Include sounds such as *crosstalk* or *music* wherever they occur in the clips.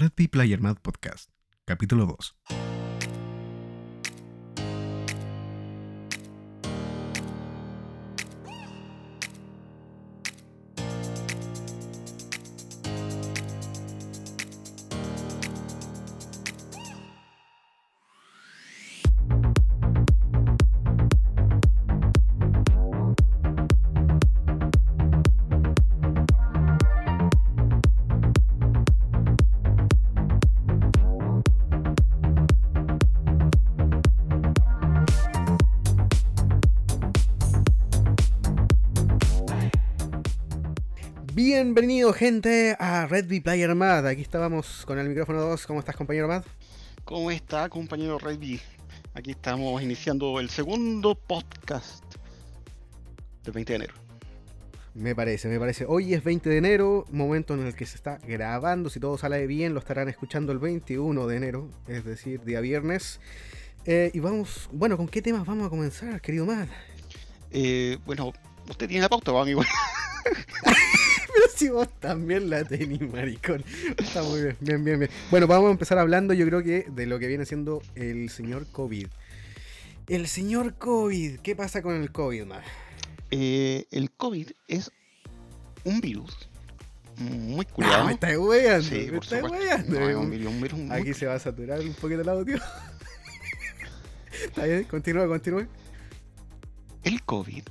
Red Player Mad Podcast, capítulo 2. Bienvenido gente a Red Bee Player Mad. Aquí estábamos con el micrófono 2. ¿Cómo estás compañero Mad? ¿Cómo está, compañero Redby? Aquí estamos iniciando el segundo podcast del 20 de enero. Me parece, me parece. Hoy es 20 de enero, momento en el que se está grabando. Si todo sale bien, lo estarán escuchando el 21 de enero, es decir, día viernes. Eh, y vamos, bueno, ¿con qué temas vamos a comenzar, querido Mad? Eh, bueno, usted tiene la pauta, ¿va, amigo. *laughs* *laughs* Pero si vos también la tenés, maricón. Está muy bien, bien, bien, bien. Bueno, vamos a empezar hablando, yo creo que de lo que viene siendo el señor COVID. El señor COVID, ¿qué pasa con el COVID, Mad? Eh, el COVID es un virus muy cuidado. me Sí, me. No, es un virus, un virus muy Aquí se va a saturar un poquito el audio. *laughs* Está bien, continúa, continúa. El COVID.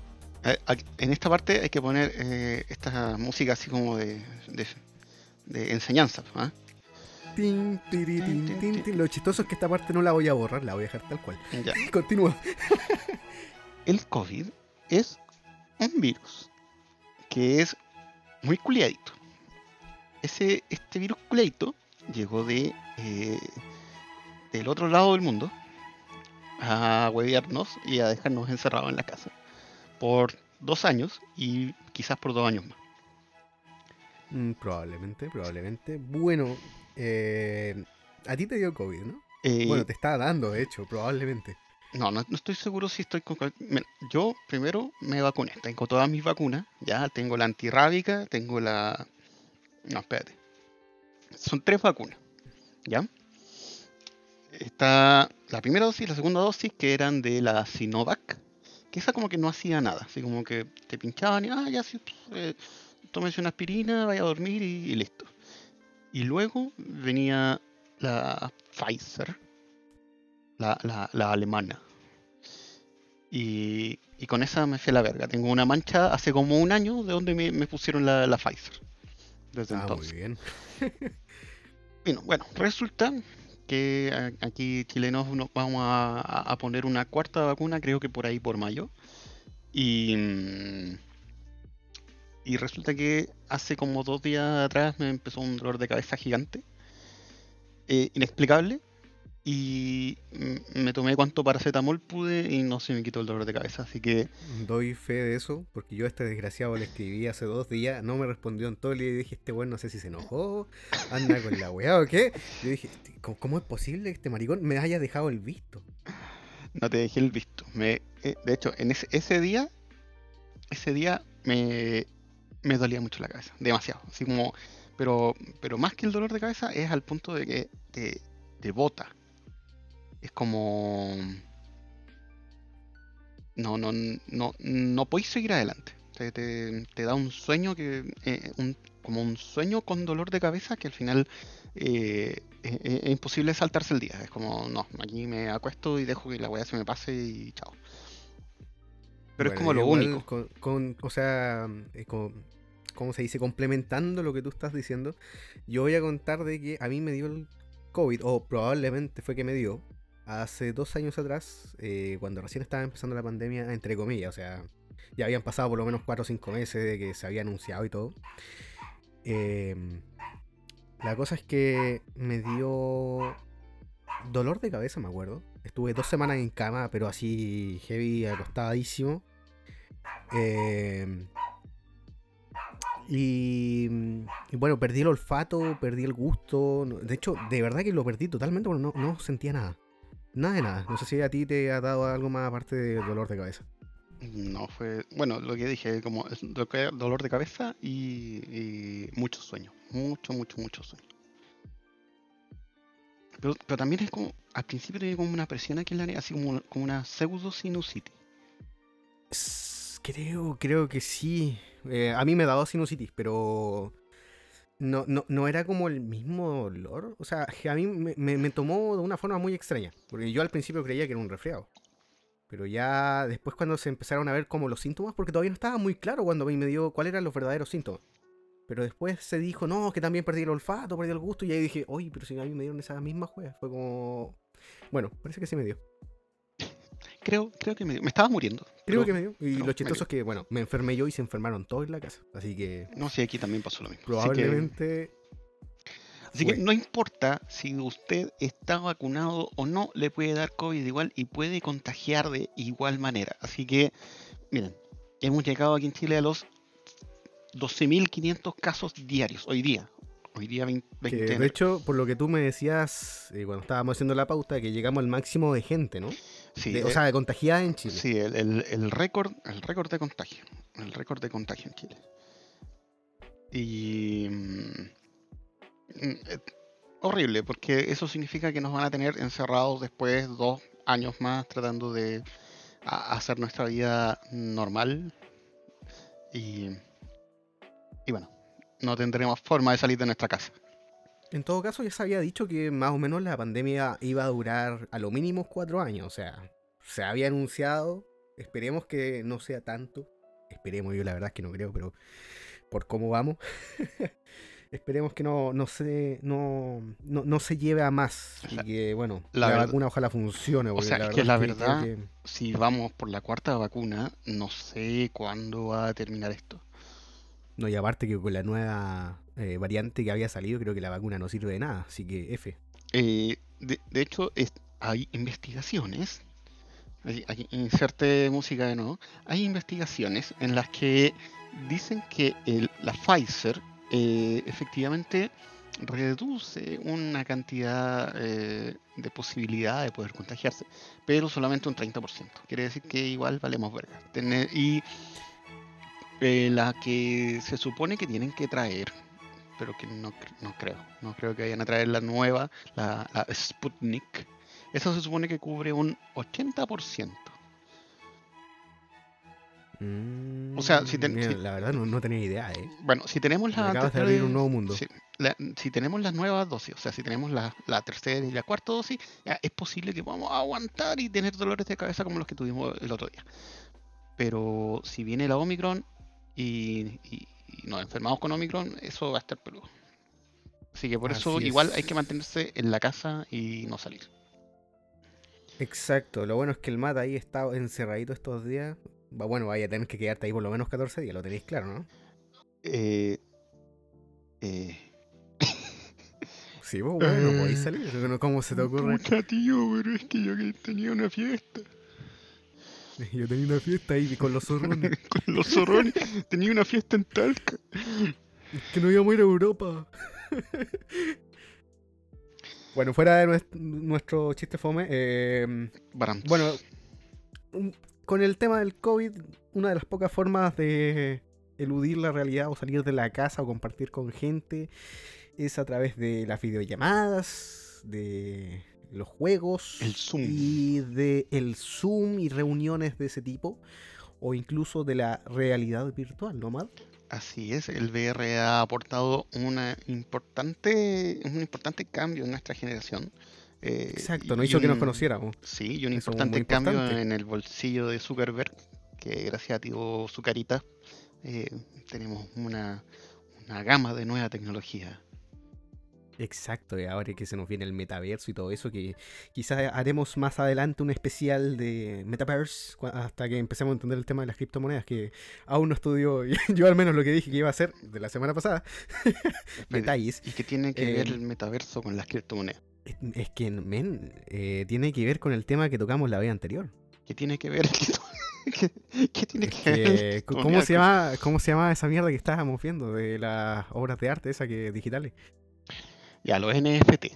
Eh, En esta parte hay que poner eh, esta música así como de, de, de enseñanza. tin. Lo chistoso es que esta parte no la voy a borrar, la voy a dejar tal cual. Ya. *laughs* Continúa. El COVID es un virus que es muy culiadito. Ese, este virus culiadito llegó de eh, del otro lado del mundo a huevearnos y a dejarnos encerrados en la casa por dos años y quizás por dos años más. Mm, probablemente, probablemente. Bueno, eh, a ti te dio COVID, ¿no? Eh, Bueno, te está dando, de hecho, probablemente. No, no, no estoy seguro si estoy con... Mira, yo primero me vacuné, tengo todas mis vacunas, ya tengo la antirrábica, tengo la... No, espérate. Son tres vacunas, ¿ya? Está la primera dosis y la segunda dosis que eran de la Sinovac, que esa como que no hacía nada, así como que te pinchaban y, ah, ya sí, eh, tómese una aspirina, vaya a dormir y, y listo. Y luego venía la Pfizer, la, la, la alemana. Y, y con esa me fue la verga. Tengo una mancha hace como un año de donde me, me pusieron la, la Pfizer. Desde Ah, muy entonces. bien. *laughs* Bueno, bueno, resulta que aquí chilenos nos vamos a poner una cuarta vacuna, creo que por ahí por mayo. Y, mm, y resulta que hace como dos días atrás me empezó un dolor de cabeza gigante, eh, inexplicable. Y me tomé cuanto paracetamol pude y no se me quitó el dolor de cabeza. Así que Doy fe de eso, porque yo a este desgraciado le escribí hace dos días, no me respondió en todo y dije, este weón no sé si se enojó, anda con la weá o qué. Yo dije, "Este, ¿cómo, cómo es posible que este maricón me haya dejado el visto? No te dejé el visto. Me, eh, de hecho, en ese, ese día, ese día me, me dolía mucho la cabeza, demasiado. Así como, pero, pero más que el dolor de cabeza es al punto de que te, te bota. Es como, no, no, no, no podéis seguir adelante. Te, te- te da un sueño que, eh, un- como un sueño con dolor de cabeza que al final eh, es, imposible saltarse el día. Es como, no, aquí me acuesto y dejo que la weá se me pase y chao. Pero es como lo único. Con, con- o sea, con- ¿cómo se dice? Complementando lo que tú estás diciendo, yo voy a contar de que a mí me dio el COVID, o probablemente fue que me dio, hace dos años atrás, eh, cuando recién estaba empezando la pandemia, entre comillas, o sea, ya habían pasado por lo menos cuatro o cinco meses de que se había anunciado y todo. Em, la cosa es que me dio dolor de cabeza, me acuerdo. Estuve dos semanas en cama, pero así heavy, acostadísimo. Eh, y, y bueno, perdí el olfato, perdí el gusto. De hecho, de verdad que lo perdí totalmente porque no, no sentía nada. Nada de nada. No sé si a ti te ha dado algo más aparte del dolor de cabeza. No fue, bueno, lo que dije, como dolor de cabeza y, y mucho sueño. Mucho, mucho, mucho sueño. Pero, pero también es como, al principio tiene como una presión aquí en la nariz, así como, como una pseudo sinusitis. Creo, creo que sí. Eh, a mí me ha dado sinusitis, pero no, no, no era como el mismo dolor. O sea, a mí me, me- tomó de una forma muy extraña. Porque yo al principio creía que era un resfriado. Pero ya después cuando se empezaron a ver como los síntomas, porque todavía no estaba muy claro cuando me dio cuáles eran los verdaderos síntomas. Pero después se dijo, no, que también perdí el olfato, perdí el gusto. Y ahí dije, oye, pero si a mí me dieron esa misma juega. Fue como... Bueno, parece que sí me dio. Creo, creo que me, me estaba muriendo. Creo pero- que me dio. Y no, lo chistoso es que, bueno, me enfermé yo y se enfermaron todos en la casa. Así que No sé, aquí también pasó lo mismo. Así que- probablemente. Así que no importa si usted está vacunado o no, le puede dar COVID igual y puede contagiar de igual manera. Así que, miren, hemos llegado aquí en Chile a los 12.500 casos diarios hoy día. Hoy día 20, que, 20 de hecho, por lo que tú me decías eh, cuando estábamos haciendo la pauta, que llegamos al máximo de gente, ¿no? Sí, De- eh, o sea, de contagiada en Chile. sí, el, el- el récord, el récord de contagio. El récord de contagio en Chile. Y mm, mm, eh, horrible, porque eso significa que nos van a tener encerrados después dos años más tratando de hacer nuestra vida normal. Y, y bueno, no tendremos forma de salir de nuestra casa. En todo caso, ya se había dicho que más o menos la pandemia iba a durar a lo mínimo cuatro años. O sea, se había anunciado. Esperemos que no sea tanto. Esperemos, yo la verdad es que no creo, pero por cómo vamos. *laughs* Esperemos que no, no, se, no, no, no se lleve a más. Y que, bueno, la vacuna ojalá funcione. porque sea, la es que la verdad- que- Si vamos por la cuarta vacuna, no sé cuándo va a terminar esto. No, y aparte que con la nueva eh, variante que había salido, creo que la vacuna no sirve de nada. Así que F. Eh, de, hecho, hay investigaciones. aquí inserte música de nuevo. Hay investigaciones en las que dicen que la Pfizer eh, efectivamente reduce una cantidad de posibilidad de poder contagiarse, pero solamente un 30%. Quiere decir que igual valemos verga. Y eh, la que se supone que tienen que traer, pero que no, no creo, no creo que vayan a traer la nueva, la, la Sputnik. Esa se supone que cubre un 80%. O sea, si ten- Mm, mira, si- La verdad no, no tenía idea, ¿eh? Bueno, si tenemos la acabas de abrir un nuevo mundo. la- si tenemos las nuevas dosis, o sea, si tenemos la, la tercera y la cuarta dosis, ya es posible que podamos aguantar y tener dolores de cabeza como los que tuvimos el otro día. Pero si viene la Omicron y, y- y nos enfermamos con Omicron, eso va a estar peludo. Así que por eso igual hay que mantenerse en la casa y no salir. Exacto, lo bueno es que el mata ahí está encerradito estos días. Va, Bueno, vaya a tener que quedarte ahí por lo menos 14 días, lo tenéis claro, ¿no? Eh, eh, *laughs* Sí, pues bueno, Eh, podéis salir. ¿Cómo se te *laughs* ocurre? Pucha, tío, pero es que yo que tenía una fiesta *laughs* Yo tenía una fiesta ahí con los zorrones. *laughs* con los zorrones. tenía una fiesta en Talca. que no íbamos a ir a Europa. *laughs* bueno, fuera de nues- nuestro chiste fome, eh, bueno, un- con el tema del COVID, una de las pocas formas de eludir la realidad o salir de la casa o compartir con gente es a través de las videollamadas, de los juegos El Zoom. y de el Zoom y reuniones de ese tipo o incluso de la realidad virtual, ¿no, Matt? Así es, el VR ha aportado una importante, un importante cambio en nuestra generación. eh, Exacto, no hizo que nos un- conociéramos. Sí, y un importante cambio en el bolsillo de Zuckerberg, que gracias a tío Zucarita eh, tenemos una, una gama de nueva tecnología. Exacto, y ahora que se nos viene el metaverso y todo eso, que quizás haremos más adelante un especial de Metaverse hasta que empecemos a entender el tema de las criptomonedas, que aún no estudio, *laughs* yo al menos lo que dije que iba a hacer de la semana pasada, *laughs* detalles. ¿Y qué tiene que ver Eh, el metaverso con las criptomonedas? Es- que, men, eh, tiene que ver con el tema que tocamos la vez anterior. ¿Qué tiene que ver? *laughs* ¿Qué, qué tiene Es que ver? ¿cómo, criptomonedas se llama, ¿Cómo se llama esa mierda que estábamos viendo de las obras de arte esas que digitales? Los NFT.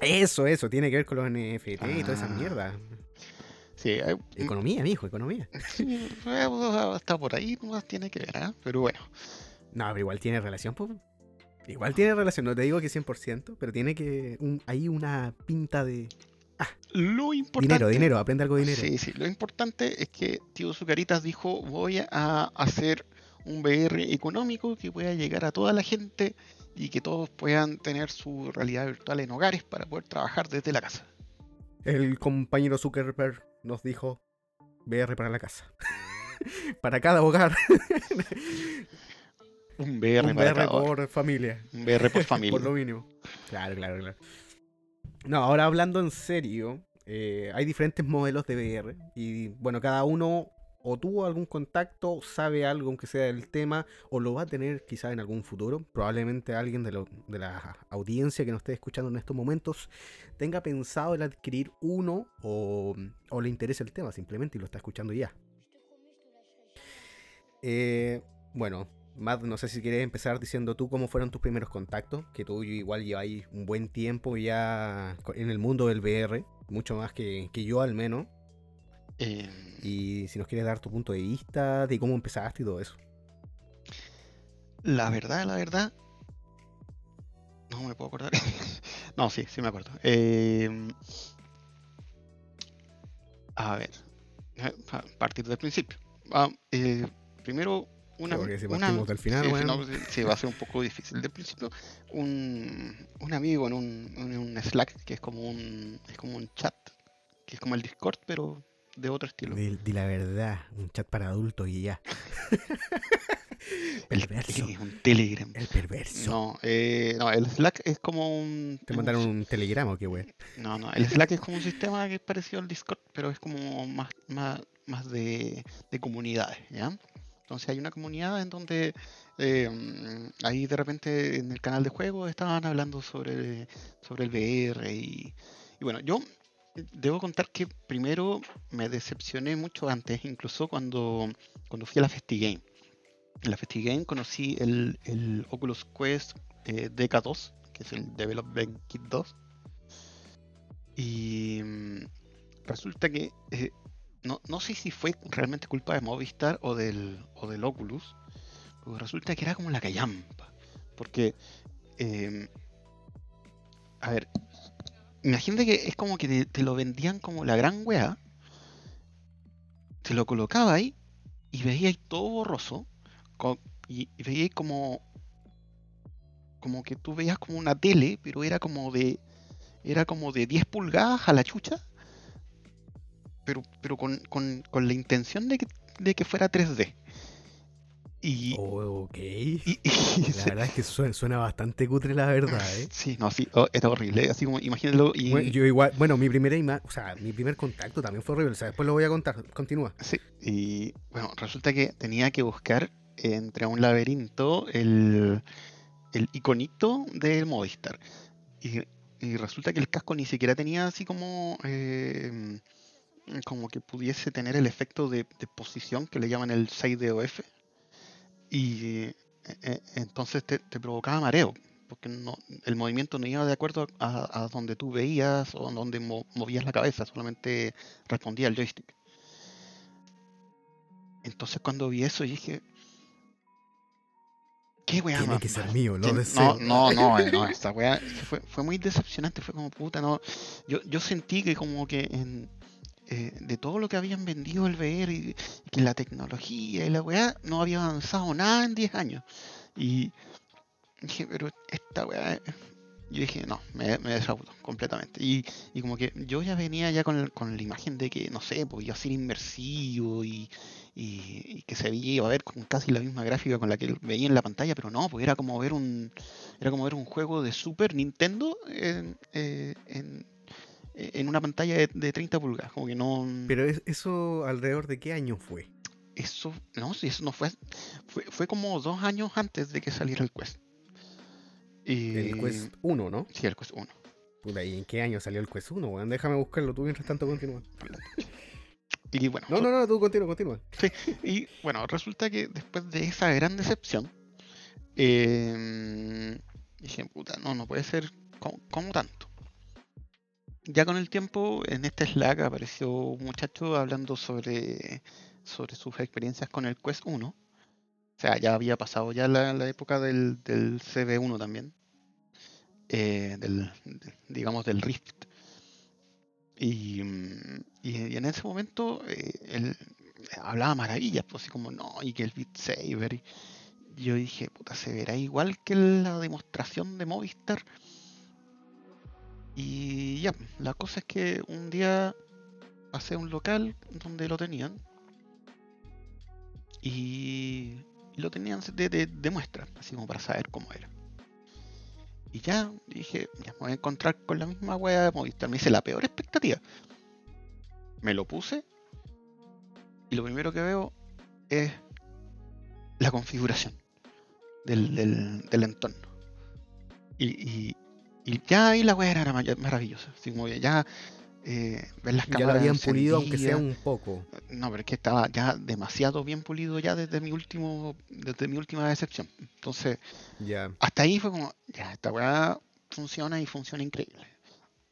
Eso, eso, tiene que ver con los NFT y toda esa Ah. mierda. Sí, hay- Economía, mijo, economía. sí, está por ahí, no tiene que ver, ¿ah? Pero bueno. No, pero igual tiene relación, pues. Igual tiene relación, no te digo que 100%, pero tiene que. Un, hay una pinta de. Lo importante. Dinero, dinero, aprende algo de dinero. Sí, sí. Lo importante es que Tío Zucaritas dijo: Voy a hacer un VR económico que pueda llegar a toda la gente y que todos puedan tener su realidad virtual en hogares para poder trabajar desde la casa. El compañero Zuckerberg nos dijo: VR para la casa. *laughs* para cada hogar. *laughs* Un VR, un para VR por familia. Un VR *laughs* por familia. Por lo mínimo. Claro, claro, claro. No, ahora hablando en serio, eh, hay diferentes modelos de VR y bueno, cada uno o tuvo algún contacto, sabe algo aunque sea del tema, o lo va a tener quizá en algún futuro. Probablemente alguien de, la audiencia que nos esté escuchando en estos momentos tenga pensado en adquirir uno o, o le interese el tema simplemente y lo está escuchando ya. Eh, bueno, Matt, no sé si quieres empezar diciendo tú cómo fueron tus primeros contactos, que tú igual lleváis un buen tiempo ya en el mundo del VR, mucho más que yo al menos. Eh, Y si nos quieres dar tu punto de vista de cómo empezaste y todo eso. La verdad, la verdad. No me puedo acordar. *laughs* no, sí, sí me acuerdo. Eh, a ver. A partir del principio. Ah, eh, primero, una, porque si una- del final, sí, sí, bueno. no, sí, sí, va a ser un poco difícil. Del principio, un, un amigo en un, en un Slack, que es como un, es como un chat, que es como el Discord, pero de otro estilo. Di, di la verdad, un chat para adultos y ya. *laughs* El, perverso. es un Telegram. El perverso. No, eh, no, el Slack es como un. Te es un mandaron un telegrama o qué wey. No, no, el Slack es como un sistema que es parecido al Discord, pero es como más, más, más de, de comunidades, ¿ya? Entonces hay una comunidad en donde eh, ahí de repente en el canal de juego estaban hablando sobre, sobre el VR y, y bueno, yo debo contar que primero me decepcioné mucho antes, incluso cuando, cuando fui a la FestiGame. En la FestiGame conocí el, el Oculus Quest eh, DK2, que es el Development Kit 2. Y mm, resulta que eh, no, no sé si fue realmente culpa de Movistar o del, o del Oculus, pero resulta que era como la callampa. Porque, em, a ver, imagínate que es como que te, lo vendían como la gran wea, te lo colocaba ahí y veíais todo borroso y, y veíais como como que tú veías como una tele, pero era como de era como de 10 pulgadas a la chucha, pero, pero con, con- con la intención de que, de que fuera 3D. Y, Oh, ok. y- y La *laughs* verdad es que suena, suena bastante cutre la verdad, ¿eh? sí, no, sí, oh, era horrible, así como imagínalo y Bueno, yo igual, bueno, mi primera ima- o sea, mi primer contacto también fue horrible, o sea, después lo voy a contar, continúa. Sí, y bueno, resulta que tenía que buscar entre un laberinto el, el iconito del Movistar. Y, y resulta que el casco ni siquiera tenía así como, eh, como que pudiese tener el efecto de, de posición que le llaman el 6DOF. Y eh, eh, entonces te, te provocaba mareo, porque no, el movimiento no iba de acuerdo a, a donde tú veías o donde mo- movías la cabeza, solamente respondía al joystick. Entonces cuando vi eso dije, ¿qué weá Tiene más que ser mío, lo deseo. No, no, *laughs* no, no, esta weá fue, fue muy decepcionante, fue como puta, no. Yo, yo sentí que como que en, eh, de todo lo que habían vendido el VR y, que la tecnología y la weá no había avanzado nada en 10 años. Y dije, pero esta weá. eh, Yo dije, no, me, me completamente. Y, y como que yo ya venía ya con, con la imagen de que, no sé, pues iba a ser inmersivo y, y, que se veía, iba a ver con casi la misma gráfica con la que veía en la pantalla, pero no, pues era como ver un, era como ver un juego de Super Nintendo en, eh, en, en una pantalla de, de 30 pulgadas. Como que no. Pero es- eso alrededor de qué año fue? Eso, no, si eso no fue, fue. Fue como dos años antes de que saliera el Quest. Y, El Quest 1, ¿no? Sí, el Quest 1. Puta, ¿y en qué año salió el Quest 1, weón? Déjame buscarlo, tú mientras tanto continúa. *laughs* Y bueno, No, no, no, tú continúa, continúa. Y bueno, resulta que después de esa gran decepción, eh, dije, puta, no, no puede ser como tanto. Ya con el tiempo, en este Slack apareció un muchacho hablando sobre, sobre sus experiencias con el Quest 1. O sea, ya había pasado ya la, época del, del CB1 también. eh, del, de- digamos, del Rift. Y, mm, y- y en ese momento eh, él hablaba maravillas, pues así como, no, y que el Beat Saber. Y yo dije, puta, se verá igual que la demostración de Movistar. Y ya, la cosa es que un día pasé a un local donde lo tenían. Y, lo tenían de, de- de muestra, así como para saber cómo era. Y ya dije, ya me voy a encontrar con la misma wea de Movistar. Me hice la peor expectativa. Me lo puse. Y lo primero que veo es la configuración del, del- del entorno. Y, y- y ya ahí la wea era mara- maravillosa. Así como ya eh, ver las Ya lo cámaras habían pulido, aunque sea un poco. No, pero es que estaba ya demasiado bien pulido ya desde mi último, desde mi última decepción. Entonces, Ya. hasta ahí fue como, ya, esta weá funciona y funciona increíble.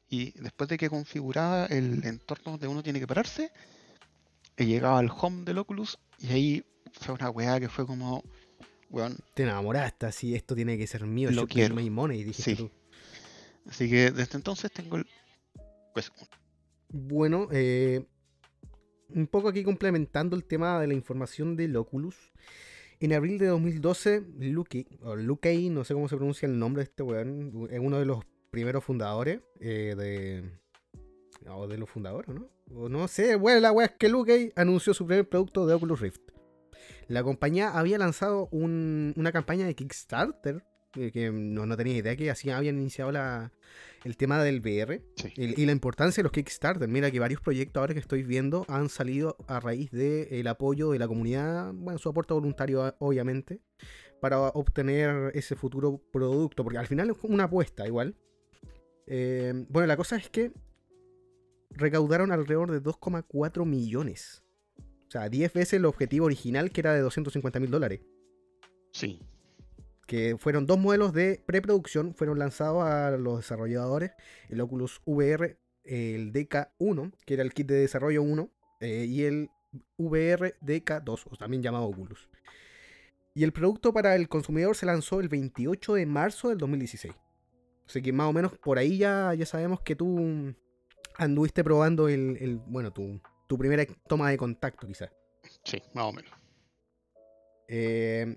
Y después de que configuraba el entorno donde uno tiene que pararse, he llegado al home del Oculus y ahí fue una weá que fue como, weón, Te enamoraste, así, esto tiene que ser mío. Lo be quiero. my money, dijiste Sí. tú. Así que desde entonces tengo el, pues, Bueno, eh, un poco aquí complementando el tema de la información del Oculus. En abril de 2012, Luke, o Luke, no sé cómo se pronuncia el nombre de este weón, es uno de los primeros fundadores eh, de. O de los fundadores, ¿no? O no sé, bueno, la weá es que Luke anunció su primer producto de Oculus Rift. La compañía había lanzado un- una campaña de Kickstarter, que no, no tenía idea que así habían iniciado la, el tema del VR. sí, Y, y la importancia de los Kickstarter. Mira que varios proyectos ahora que estoy viendo han salido a raíz del apoyo de la comunidad, bueno, su aporte voluntario a- obviamente, para obtener ese futuro producto, porque al final es una apuesta igual. Eh, bueno, la cosa es que recaudaron alrededor de 2,4 millones. O sea, 10 veces el objetivo original que era de 250 mil dólares sí, que fueron dos modelos de preproducción, fueron lanzados a los desarrolladores, el Oculus VR, el DK1, que era el kit de desarrollo 1, eh, y el VR DK2, o también llamado Oculus. Y el producto para el consumidor se lanzó el 28 de marzo del 2016. Así que más o menos por ahí ya, ya sabemos que tú anduviste probando el, el- bueno, tu, tu primera toma de contacto quizás. sí, más o menos. Eh,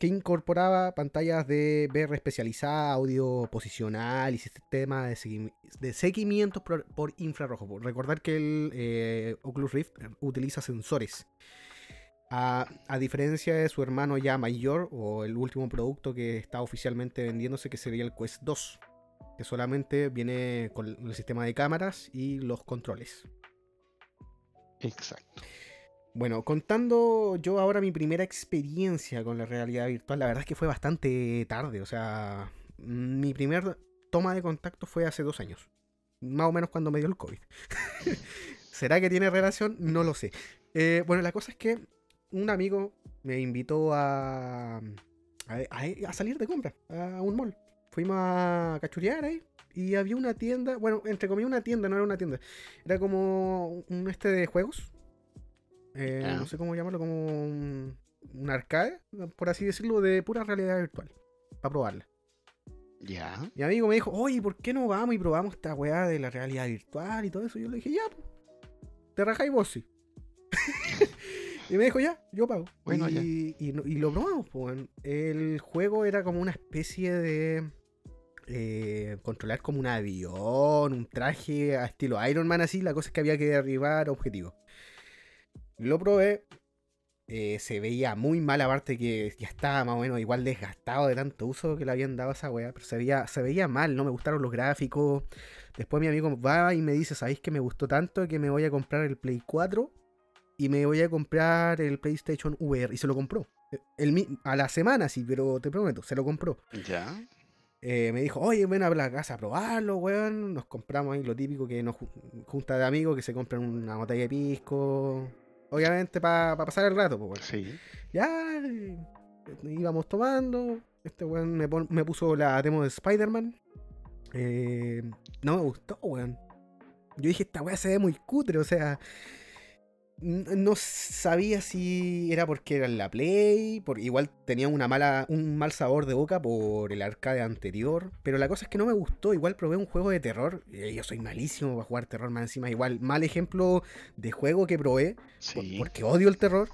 que incorporaba pantallas de VR especializada, audio posicional y sistema de, segui- de seguimiento por, infrarrojo. Recordar que el eh, Oculus Rift utiliza sensores. A diferencia de su hermano ya mayor, o el último producto que está oficialmente vendiéndose, que sería el Quest 2, que solamente viene con el sistema de cámaras y los controles. Exacto. Bueno, contando yo ahora mi primera experiencia con la realidad virtual, la verdad es que fue bastante tarde. O sea, mi primer toma de contacto fue hace dos años. Más o menos cuando me dio el COVID. *laughs* ¿Será que tiene relación? No lo sé. Eh, bueno, la cosa es que un amigo me invitó a, a, a- salir de compra a un mall. Fuimos a cachurear ahí y había una tienda, bueno, entre comillas una tienda, no era una tienda. Era como un este de juegos. Eh, no sé cómo llamarlo, como un, un arcade, por así decirlo, de pura realidad virtual. Para probarla. Ya, Mi amigo me dijo, oye, ¿por qué no vamos y probamos esta weá de la realidad virtual y todo eso? Y yo le dije, ya, te rajáis vos, sí. *laughs* y me dijo, ya, yo pago. Bueno, y, ya. y no- y lo probamos, weón. El juego era como una especie de... eh, controlar como un avión, un traje a estilo Iron Man así, la cosa es que había que derribar objetivos. Lo probé, eh, se veía muy mal, aparte que ya estaba más o menos igual desgastado de tanto uso que le habían dado a esa weá, pero se veía, se veía mal, no me gustaron los gráficos. Después mi amigo va y me dice, ¿sabéis que me gustó tanto que me voy a comprar el Play 4 y me voy a comprar el PlayStation VR? Y se lo compró. El, mi- a la semana, sí, pero te prometo, se lo compró. ya, Eh, me dijo, oye, ven a la casa a probarlo, weón. Nos compramos ahí lo típico que nos ju- junta de amigos que se compran una botella de pisco. Obviamente para pasar el rato, pues, sí, Ya eh, íbamos tomando. Este weón me, me puso la demo de Spider-Man. Eh, no me gustó, weón. Yo dije, esta weá se ve muy cutre, o sea. No sabía si era porque era en la Play, porque igual tenía una mala, un mal sabor de boca por el arcade anterior, pero la cosa es que no me gustó, igual probé un juego de terror, y yo soy malísimo para jugar terror más encima, igual mal ejemplo de juego que probé, porque odio el terror.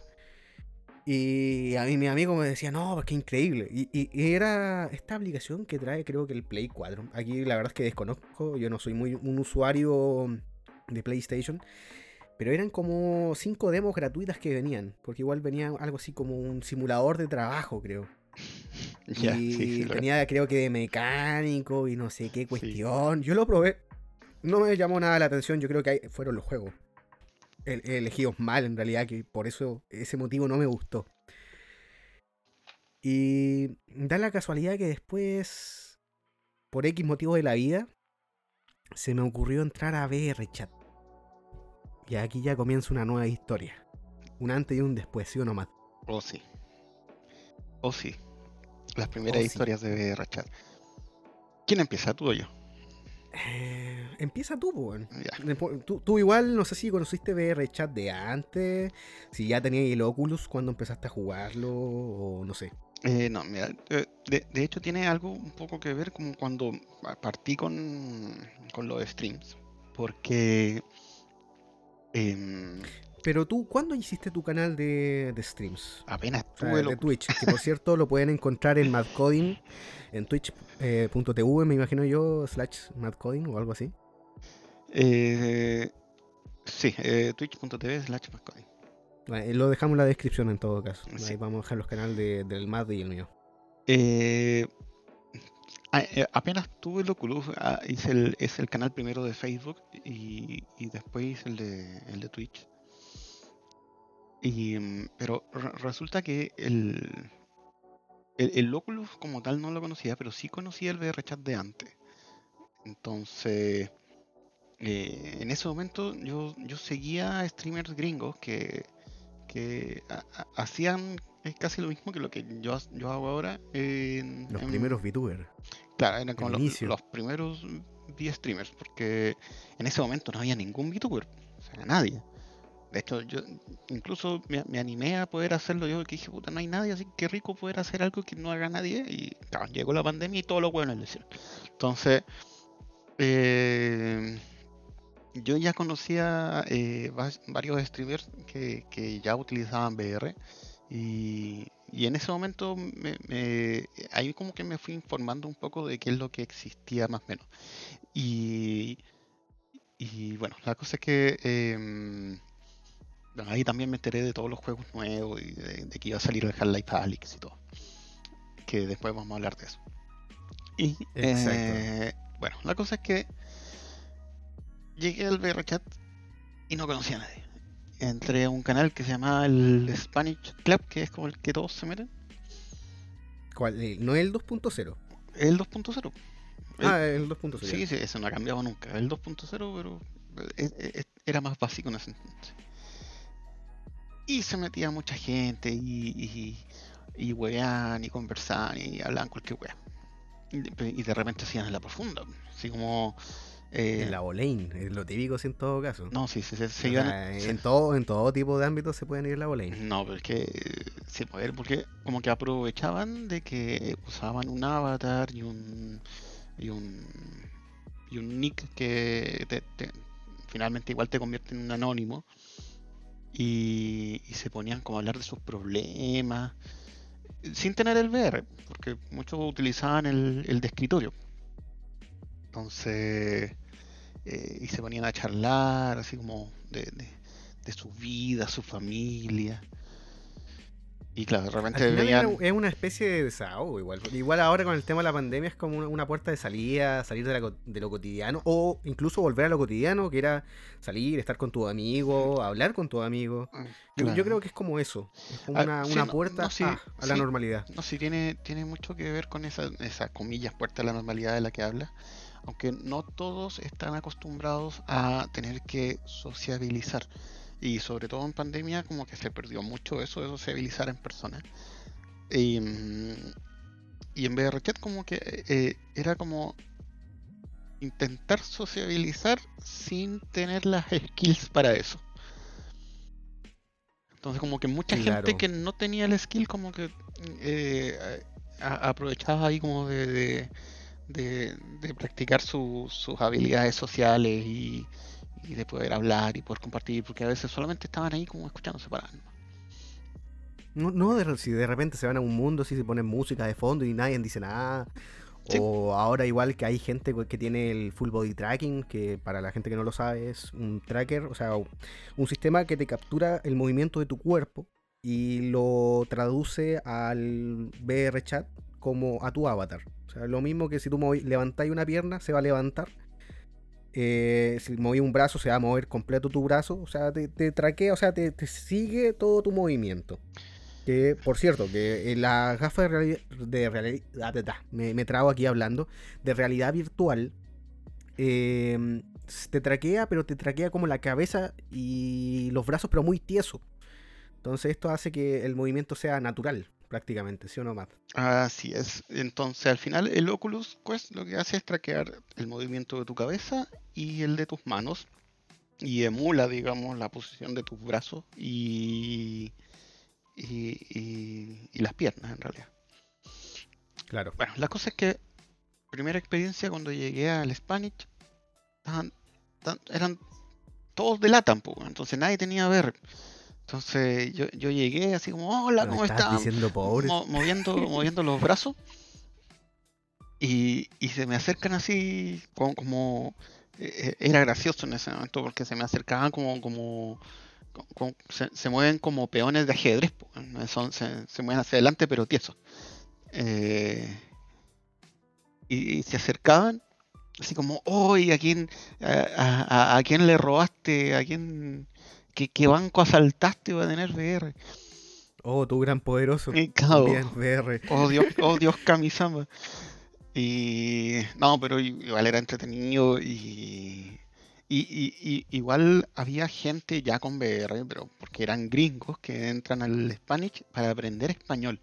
Y a mí mi amigo me decía, no, qué increíble. Y, era esta aplicación que trae creo que el Play 4. Aquí la verdad es que desconozco, yo no soy muy un usuario de PlayStation. Pero eran como cinco demos gratuitas que venían. Porque igual venía algo así como un simulador de trabajo, creo. *laughs* y tenía creo que de mecánico y no sé qué cuestión. Yo lo probé. No me llamó nada la atención. Yo creo que fueron los juegos elegidos mal en realidad, que por eso ese motivo no me gustó. Y da la casualidad que después, por X motivo de la vida, se me ocurrió entrar a VRChat. Y aquí ya comienza una nueva historia. Un antes y un después, ¿sí o no más? Oh, sí. Oh, sí. Las primeras oh, historias de VRChat. ¿Quién empieza, tú o yo? Eh, empieza tú, pues. Tú, igual, no sé si conociste VR Chat de antes, si ya tenías el Oculus cuando empezaste a jugarlo, o no sé. Eh, no, mira, eh, de, hecho tiene algo un poco que ver como cuando partí con, con los streams, porque... Em, pero tú, ¿cuándo hiciste tu canal de, streams? Apenas tuve De Twitch, que por cierto lo pueden encontrar en Madcoding, en twitch.tv, me imagino yo, slash Madcoding o algo así. Eh, sí, eh, twitch.tv slash Madcoding. lo dejamos en la descripción en todo caso. Ahí vamos a dejar los canales del Mad y el mío. Eh, eh, apenas tuve el Oculus, ah, hice el, es el canal primero de Facebook y, después hice el de, el de Twitch. Y, mm, pero resulta que el, el, Oculus como tal no lo conocía, pero sí conocía el VRChat de antes. Entonces, eh, en ese momento yo, yo seguía streamers gringos que, que hacían casi lo mismo que lo que yo, yo hago ahora. En, los primeros VTubers. Claro, eran como los, los, primeros V-streamers, porque en ese momento no había ningún VTuber, o sea, nadie. De hecho, yo incluso me, animé a poder hacerlo yo, que dije, puta, no hay nadie, así que rico poder hacer algo que no haga nadie. Y claro, llegó la pandemia y todo lo bueno lo hicieron. Entonces, eh, yo ya conocía eh, varios streamers que, ya utilizaban VR. Y, en ese momento me, ahí como que me fui informando un poco de qué es lo que existía más o menos. Y, y bueno, la cosa es que... Em, ahí también me enteré de todos los juegos nuevos y de, que iba a salir el Half-Life Alyx y todo. Que después vamos a hablar de eso. Y eh, bueno, la cosa es que llegué al VRChat y no conocía a nadie. Entré a un canal que se llama el Spanish Club, que es como el que todos se meten. ¿Cuál? Eh, ¿No es el 2.0? El 2.0. Ah, el 2.0. Sí, sí, eso no ha cambiado nunca. El 2.0, pero eh, era más básico en ese entonces. Y se metía mucha gente y, y, y wean y conversaban y hablaban cualquier weá. Y, de repente hacían en la profunda, así como... Eh, en la Boleyn, es lo típico en todo caso. No, sí, sí, se, iban, en, todo, en todo tipo de ámbitos se pueden ir en la Boleyn. No, pero es que se puede porque como que aprovechaban de que usaban un avatar y un y un y un nick que finalmente igual te convierte en un anónimo y, se ponían como a hablar de sus problemas sin tener el VR, porque muchos utilizaban el, el de escritorio. Entonces, eh, y se ponían a charlar así como de, de su vida, su familia. Y claro, de repente Es una especie de desahogo igual. Igual ahora con el tema de la pandemia es como una, puerta de salida, salir de, lo cotidiano, o incluso volver a lo cotidiano, que era salir, estar con tu amigo, hablar con tu amigo. Mm, yo, creo que es como eso, es como ah, una, puerta a, la normalidad. No, sí, tiene, tiene mucho que ver con esa, esa comillas, puerta a la normalidad de la que habla. Aunque no todos están acostumbrados a tener que sociabilizar. Y sobre todo en pandemia como que se perdió mucho eso de sociabilizar en persona. Y, mm, y en VRChat como que eh, era como intentar sociabilizar sin tener las skills para eso. Entonces como que mucha gente que no tenía el skill como que eh, aprovechaba ahí como de, de, practicar sus habilidades sociales y, de poder hablar y poder compartir, porque a veces solamente estaban ahí como escuchándose para no, no de, si de repente se van a un mundo, si se ponen música de fondo y nadie dice nada. O ahora igual que hay gente que tiene el full body tracking, que para la gente que no lo sabe es un tracker, o sea, un sistema que te captura el movimiento de tu cuerpo y lo traduce al VR chat como a tu avatar. O sea, lo mismo que si tú levantáis una pierna, se va a levantar. Eh, si moví un brazo, se va a mover completo tu brazo. O sea, te, traquea, o sea, te, sigue todo tu movimiento. Que, por cierto, que en la gafa de realidad, ah, me, me trago aquí hablando, de realidad virtual, em, te traquea, pero te traquea como la cabeza y los brazos, pero muy tieso. Entonces esto hace que el movimiento sea natural, prácticamente, ¿sí o no, Matt? Así es. Entonces al final el Oculus Quest lo que hace es traquear el movimiento de tu cabeza y el de tus manos y emula, digamos, la posición de tus brazos y y, las piernas en realidad. Claro. Bueno, la cosa es que primera experiencia cuando llegué al Spanish eran todos de LATAM, entonces nadie tenía ver. Entonces yo, llegué así como, hola, ¿cómo estás? Diciendo moviendo, *laughs* moviendo los brazos. Y, se me acercan así como, eh, era gracioso en ese momento porque se me acercaban como, como se, mueven como peones de ajedrez, son, se, mueven hacia adelante pero tiesos. Eh, y, se acercaban, así como, ¡Uy! ¿a quién, a, quién le robaste? ¿A quién, qué, banco asaltaste va a tener VR? Oh, tu gran poderoso. VR. Oh Dios, oh Dios Kamisama. Y no, pero igual era entretenido y y, igual había gente ya con VR, pero porque eran gringos que entran al Spanish para aprender español.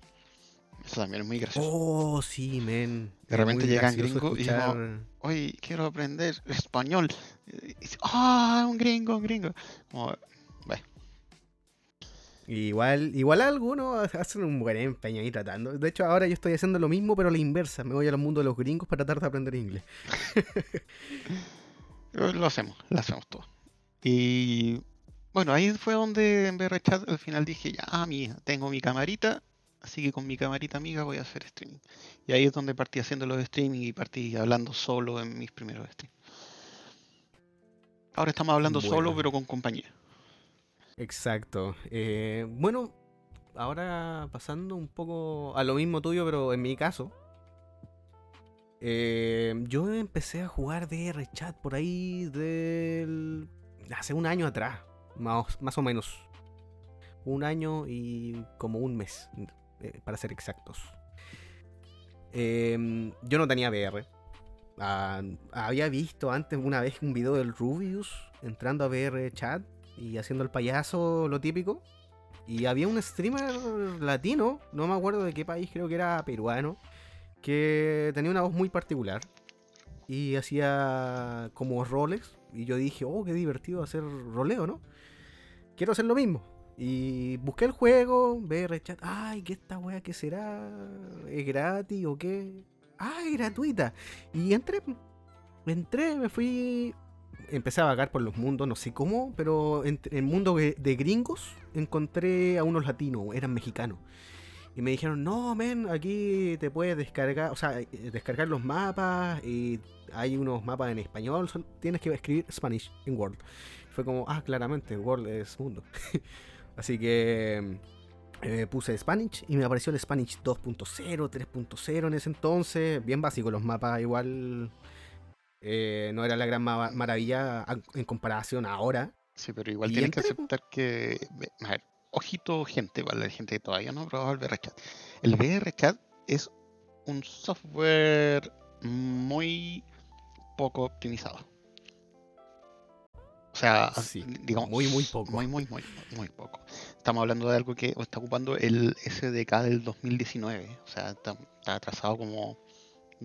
Eso también es muy gracioso. Oh, sí, men. De repente llegan gringos y dicen, oye, quiero aprender español. Y dice, ah, un gringo, un gringo. Igual, igual algunos hacen un buen empeño ahí tratando. De hecho, ahora yo estoy haciendo lo mismo, pero a la inversa. Me voy al mundo de los gringos para tratar de aprender inglés. *laughs* Lo hacemos, lo hacemos todo. Y bueno, ahí fue donde en VR Chat al final dije, ya, ah, mía, tengo mi camarita, así que con mi camarita amiga voy a hacer streaming. Y ahí es donde partí haciendo los streaming y partí hablando solo en mis primeros streams. Ahora estamos hablando solo, pero con compañía. Exacto. Eh, bueno, ahora pasando un poco a lo mismo tuyo, pero en mi caso, eh, yo empecé a jugar VR Chat por ahí del... hace un año atrás, más, más o menos. Un año y como un mes, eh, para ser exactos. Em, yo no tenía VR. Ah, había visto antes una vez un video del Rubius entrando a VR Chat y haciendo el payaso, lo típico. Y había un streamer latino, no me acuerdo de qué país, creo que era peruano, que tenía una voz muy particular y hacía como roles. Y yo dije, oh, qué divertido hacer roleo, ¿no? Quiero hacer lo mismo. Y busqué el juego, ver chat. Ay, ¿qué esta wea qué será? ¿Es gratis o qué? Ay, gratuita. Y entré. Entré, me fui. Empecé a vagar por los mundos, no sé cómo, pero en el mundo de gringos encontré a unos latinos, eran mexicanos. Y me dijeron, no, men, aquí te puedes descargar, o sea, eh, descargar los mapas y hay unos mapas en español, tienes que escribir Spanish en Word. Fue como, ah, claramente, Word es mundo. *laughs* Así que eh, puse Spanish y me apareció el Spanish 2.0, 3.0 en ese entonces, bien básico los mapas, igual eh, no era la gran maravilla en comparación ahora. Sí, pero igual tienes que aceptar que, a ver, ojito gente, ¿vale? Gente que todavía no ha probado el VRChat. El VRChat es un software muy poco optimizado. O sea, digamos, muy, muy poco. Muy, muy, muy, muy poco. Estamos hablando de algo que está ocupando el SDK del 2019. O sea, está, atrasado como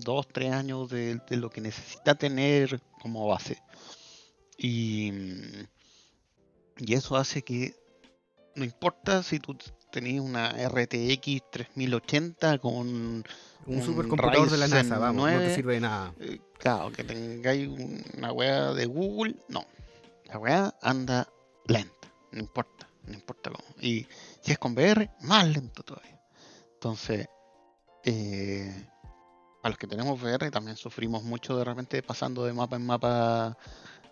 2, 3 años de, de, lo que necesita tener como base. Y, y eso hace que no importa si tú tenías una RTX 3080 con Un un supercomputador de la NASA, vamos, no te 9, sirve de nada. eh, claro, que tengáis una weá de Google, no. La weá anda lenta, no importa, no importa cómo. Y si es con VR, más lento todavía. Entonces, eh, a los que tenemos VR también sufrimos mucho de repente pasando de mapa en mapa,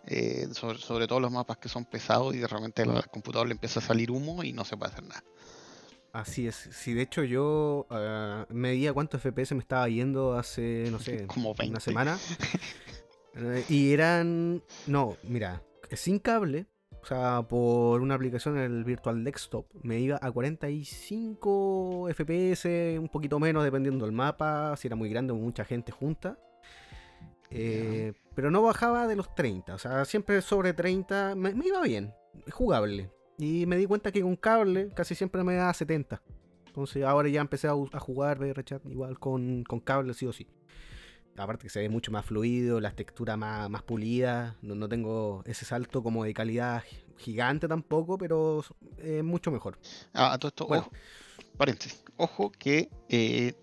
eh, sobre, sobre todo los mapas que son pesados y de repente al computador le empieza a salir humo y no se puede hacer nada. Así es. Si de hecho yo ah, medía cuántos FPS me estaba yendo hace, no sé, *laughs* Como 20. una semana. *laughs* Eh, y eran. No, mira, sin cable. O sea, por una aplicación en el Virtual Desktop me iba a 45 FPS, un poquito menos dependiendo del mapa, si era muy grande o mucha gente junta. Eh, pero no bajaba de los 30, o sea, siempre sobre 30 me, me iba bien, jugable. Y me di cuenta que con cable casi siempre me da 70. Entonces ahora ya empecé a, a jugar VRChat igual con, con cable sí o sí. Aparte que se ve mucho más fluido, las texturas más, más pulidas. No, no tengo ese salto como de calidad gi- gigante tampoco, pero es mucho mejor. Ah, a todo esto, Bueno. ojo, paréntesis, ojo que eh,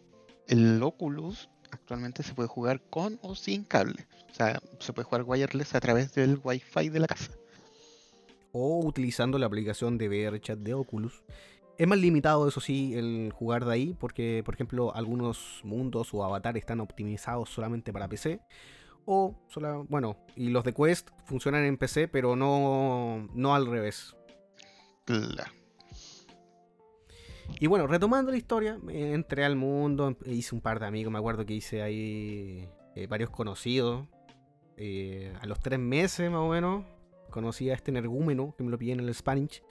el Oculus actualmente se puede jugar con o sin cable. O sea, se puede jugar wireless a través del Wi-Fi de la casa. O utilizando la aplicación de VRChat de Oculus. Es más limitado, eso sí, el jugar de ahí, porque, por ejemplo, algunos mundos o avatares están optimizados solamente para PC. O, bueno, y los de Quest funcionan en PC, pero no, no al revés. Claro. Y bueno, retomando la historia, entré al mundo, em- hice un par de amigos, me acuerdo que hice ahí eh, varios conocidos. Eh, a los tres meses más o menos, conocí a este energúmeno, que me lo pillé en el Spanish,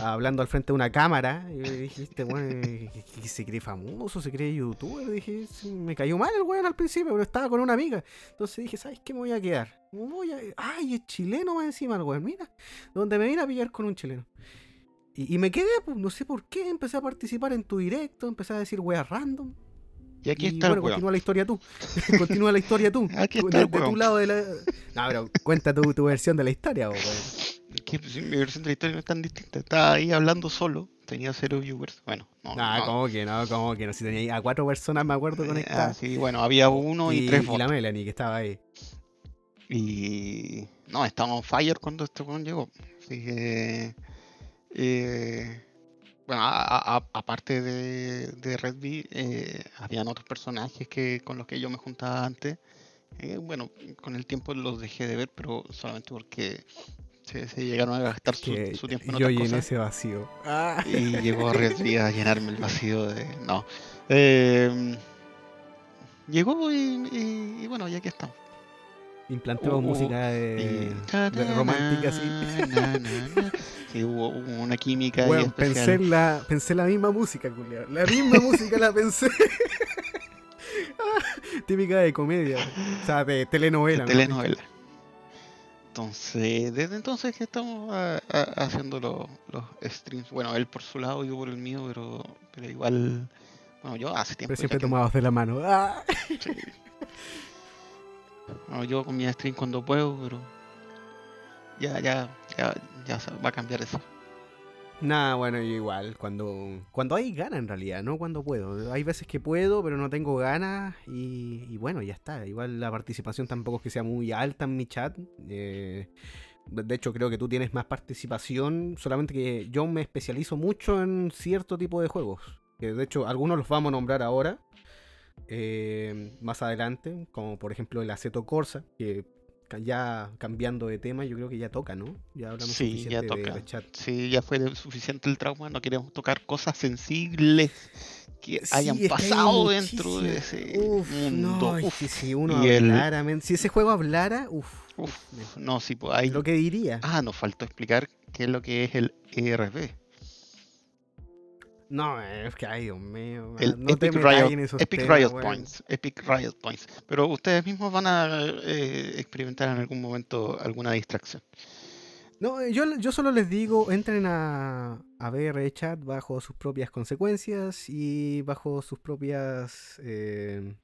hablando al frente de una cámara. Y dije, este weón eh, se cree famoso, se cree youtuber. Dije, "Sí, me cayó mal el weón al principio, pero estaba con una amiga. Entonces dije, ¿sabes qué me voy a quedar? Me Voy a... Ay, es chileno más encima el weón, mira. Donde me vine a pillar con un chileno. Y, y me quedé, pues, no sé por qué, empecé a participar en tu directo, empecé a decir weas random. Y aquí y está bueno, el weón. continúa la historia tú. *laughs* continúa la historia tú. Aquí está de, el de tu lado de la. No, pero cuenta tu, tu versión de la historia, weón. Que mi versión de la historia no es tan distinta. Estaba ahí hablando solo, tenía cero viewers. Bueno, no. Nah, no. ¿cómo que no? ¿Cómo que no? Si tenía ahí a cuatro personas, me acuerdo, Eh, conectadas. ah, sí, bueno, había uno y, y, tres y la Melanie, que estaba ahí. Y no, estábamos on fire cuando este weón llegó. Así que. eh, bueno, aparte de, de Red Bee, eh, habían otros personajes que con los que yo me juntaba antes. Eh, bueno, con el tiempo los dejé de ver, pero solamente porque se, se llegaron a gastar su, su tiempo en yo otras llené cosas. ese vacío. Ah. Y llegó *laughs* Red a llenarme el vacío de. No. Eh, llegó y, y- y bueno, ya que estamos. Implantemos Uh, música de, de romántica así. *laughs* Sí, hubo, hubo una química especial. pensé en la, pensé en la misma música, culiao. La misma música la pensé. *laughs* Típica de comedia. O sea, de telenovela. de ¿no? telenovela. Entonces, desde entonces que estamos ah, ah, haciendo lo- los streams. Bueno, él por su lado, yo por el mío, pero, pero igual. Bueno, yo hace tiempo. Pero siempre que- tomados de la mano. Ah. sí. *laughs* Bueno, yo con mi stream cuando puedo, pero. Ya, ya, ya, ya va a cambiar eso. Nah, bueno, igual, cuando, cuando hay ganas en realidad, no cuando puedo. Hay veces que puedo, pero no tengo ganas y, y bueno, ya está. Igual la participación tampoco es que sea muy alta en mi chat. eh, de hecho, creo que tú tienes más participación, solamente que yo me especializo mucho en cierto tipo de juegos. Que de hecho, algunos los vamos a nombrar ahora, eh, más adelante, como por ejemplo el Aceto Corsa, que ya cambiando de tema, yo creo que ya toca, ¿no? Ya hablamos Sí, ya suficiente de- toca. de chat. Sí, ya fue suficiente el trauma, no queremos tocar cosas sensibles que Sí, hayan que pasado dentro de ese Uf, mundo. No, Uf, que si uno el- hablara, men, si ese juego hablara, uff, uf, no, sí, pues hay... lo que diría. Ah, nos faltó explicar qué es lo que es el ERP. No, es que, ay, Dios mío, El no Epic Riot, Epic temas, Riot. Points. Epic Riot Points. Pero ustedes mismos van a eh, experimentar en algún momento alguna distracción. No, eh, yo, yo solo les digo, entren a, a VR Chat bajo sus propias consecuencias y bajo sus propias... eh,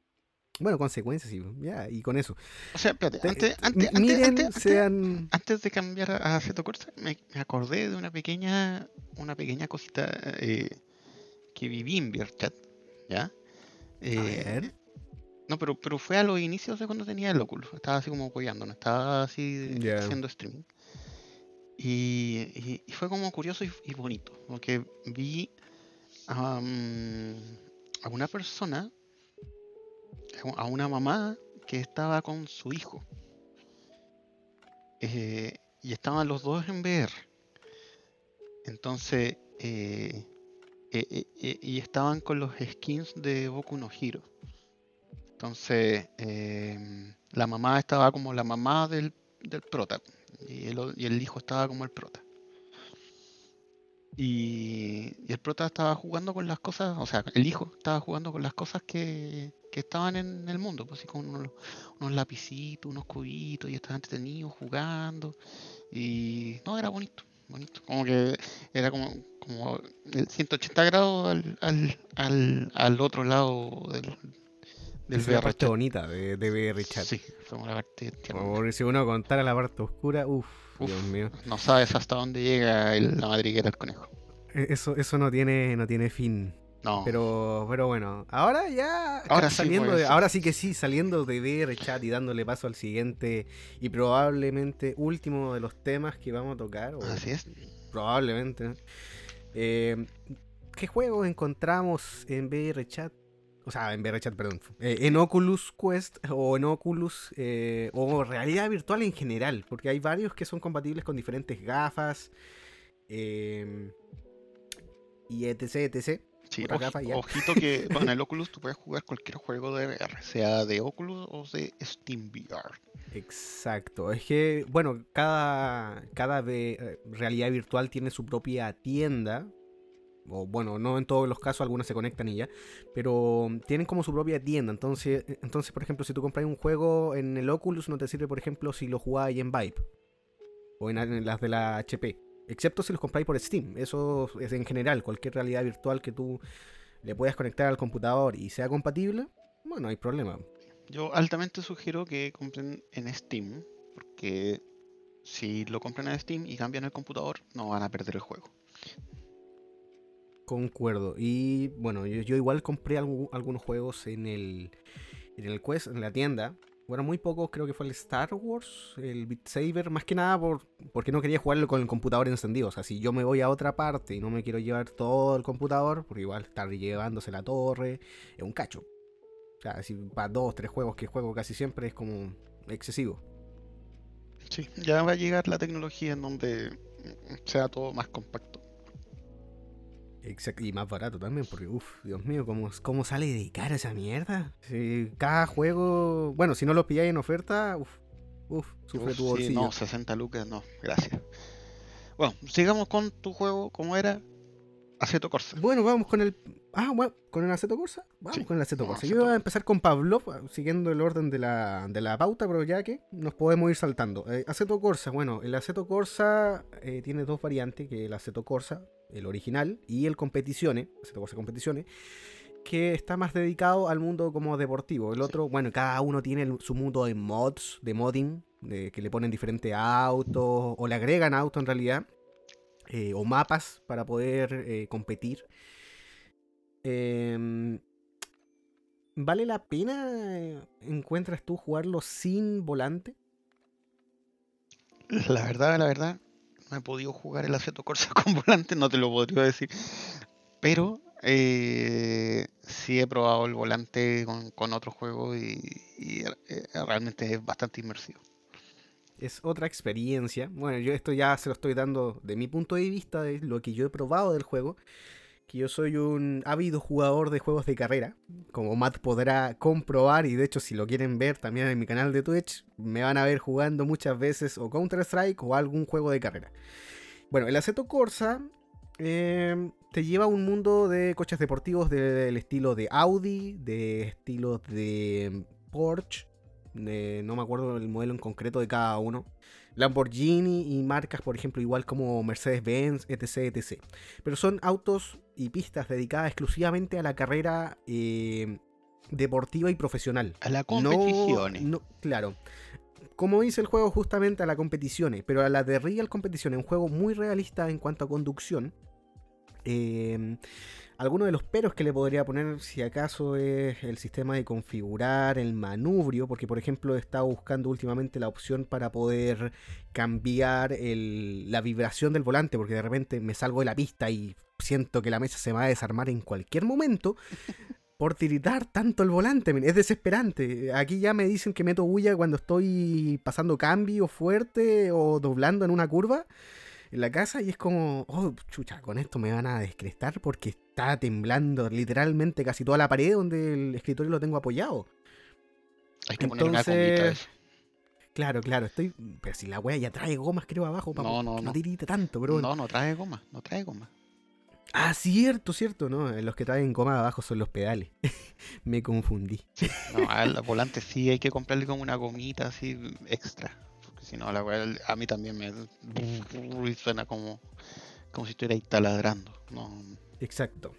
bueno, consecuencias y ya, y con eso. O sea, espérate, Te- antes, eh, antes, antes, miren, antes- antes- sean... antes de cambiar a Aceto Corsa, me, me acordé de una pequeña una pequeña cosita eh, que viví en VRChat, ¿ya? Eh, no, pero, pero fue a los inicios de cuando tenía el Oculus. Estaba así como apoyando, no estaba así haciendo streaming. Y, fue como curioso y, bonito, porque vi a una persona, a una mamá que estaba con su hijo. Eh, y estaban los dos en VR. Entonces, eh, eh, y estaban con los skins de Boku no Hero. Entonces, la mamá estaba como la mamá del, del prota y el, hijo estaba como el prota. Y, el prota estaba jugando con las cosas, o sea, el hijo estaba jugando con las cosas que, estaban en el mundo, pues así con unos, lapicitos, unos cubitos, y estaban entretenidos jugando. Y no, era bonito, bonito. Como que era como, como el 180 grados al, al, al otro lado del, del es la parte bonita de, de VR chat. Sí, somos la parte Porque si uno contara la parte oscura, uff, Dios mío. No sabes hasta dónde llega la madriguera del conejo. E, eso, eso no tiene, no tiene fin. No. Pero, pero bueno, ahora ya ahora saliendo sí, de, ahora sí que sí, saliendo de VR chat y dándole paso al siguiente y probablemente último de los temas que vamos a tocar. Así es. Probablemente. Eh, ¿Qué juegos encontramos en VR chat? o sea, en VRChat, perdón, eh, en Oculus Quest o en Oculus eh, o realidad virtual en general, porque hay varios que son compatibles con diferentes gafas y etc, etc. Sí, ojito que *laughs* en el Oculus tú puedes jugar cualquier juego de VR, sea de Oculus o de Steam VR. Exacto, es que, bueno, cada, cada eh, realidad virtual tiene su propia tienda o bueno, no en todos los casos, algunas se conectan y ya, pero tienen como su propia tienda. Entonces, entonces por ejemplo, si tú compras un juego en el Oculus, no te sirve, por ejemplo, si lo jugáis en Vibe o en, las de la HP, excepto si los compráis por Steam. Eso es en general, cualquier realidad virtual que tú le puedas conectar al computador y sea compatible, bueno, no hay problema. Yo altamente sugiero que compren en Steam, porque si lo compran en Steam y cambian el computador, no van a perder el juego. Concuerdo. Y bueno, yo, igual compré algunos juegos en el, en el Quest, en la tienda. Bueno, muy pocos, creo que fue el Star Wars, el Beat Saber, más que nada por, porque no quería jugarlo con el computador encendido. O sea, si yo me voy a otra parte y no me quiero llevar todo el computador, porque igual estar llevándose la torre, es un cacho. O sea, si para dos, tres juegos que juego casi siempre es como excesivo. Sí, ya va a llegar la tecnología en donde sea todo más compacto. Exacto, y más barato también, porque uff, Dios mío, ¿cómo, ¿cómo sale de cara esa mierda? Si cada juego, bueno, si no lo pilláis en oferta, uff, uff, sufre tu bolsillo. no, 60 lucas, no, gracias. Bueno, sigamos con tu juego, ¿cómo era? Aceto Corsa. Bueno, vamos con el. Ah, bueno, con el Aceto Corsa. Vamos con el Aceto Corsa. Yo voy a empezar con Pablo, siguiendo el orden de la, de la pauta, pero ya que nos podemos ir saltando. Eh, aceto Corsa, bueno, el Aceto Corsa eh, tiene dos variantes: que el Aceto Corsa el original, y el Competizione, Competizione, que está más dedicado al mundo como deportivo. El otro, bueno, cada uno tiene su mundo de mods, de modding, de, que le ponen diferentes autos, o le agregan autos en realidad, eh, o mapas para poder eh, competir. Em, ¿Vale la pena, encuentras tú, jugarlo sin volante? La verdad, la verdad, no he podido jugar el Aceto Corsa *laughs* con volante, no te lo podría decir. Pero eh, sí he probado el volante con, otro juego y, eh, realmente es bastante inmersivo. Es otra experiencia. Bueno, yo esto ya se lo estoy dando de mi punto de vista, de lo que yo he probado del juego que yo soy un ávido jugador de juegos de carrera, como Matt podrá comprobar, y de hecho si lo quieren ver también en mi canal de Twitch, me van a ver jugando muchas veces o Counter-Strike o algún juego de carrera. Bueno, el Aceto Corsa em, te lleva a un mundo de coches deportivos del estilo de Audi, de estilo de Porsche, no me acuerdo el modelo en concreto de cada uno. Lamborghini y marcas, por ejemplo, igual como Mercedes-Benz, etc, etc. Pero son autos y pistas dedicadas exclusivamente a la carrera eh, deportiva y profesional. A la competición. No, claro. Como dice el juego, justamente a la competición, pero a la de Real Competición, un juego muy realista en cuanto a conducción. Eh, algunos de los peros que le podría poner, si acaso, es el sistema de configurar el manubrio, porque por ejemplo he estado buscando últimamente la opción para poder cambiar la vibración del volante, porque de repente me salgo de la pista y siento que la mesa se va a desarmar en cualquier momento. *laughs* por tiritar tanto el volante, es desesperante. Aquí ya me dicen que meto bulla cuando estoy pasando cambio fuerte o doblando en una curva en la casa y es como, oh, chucha, con esto me van a descrestar porque está temblando literalmente casi toda la pared donde el escritorio lo tengo apoyado. Hay que poner una Claro, claro, estoy. Pero si la wea ya trae gomas, creo, abajo, para no, no, no. tirite tanto, pero. No, no trae goma, no trae goma. Ah, cierto, cierto, ¿no? Los que traen goma abajo son los pedales. *laughs* Me confundí. no, al volante sí hay que comprarle como una gomita así extra. Si no, la weá a mí también me suena como, como si estuviera ahí taladrando. Exacto.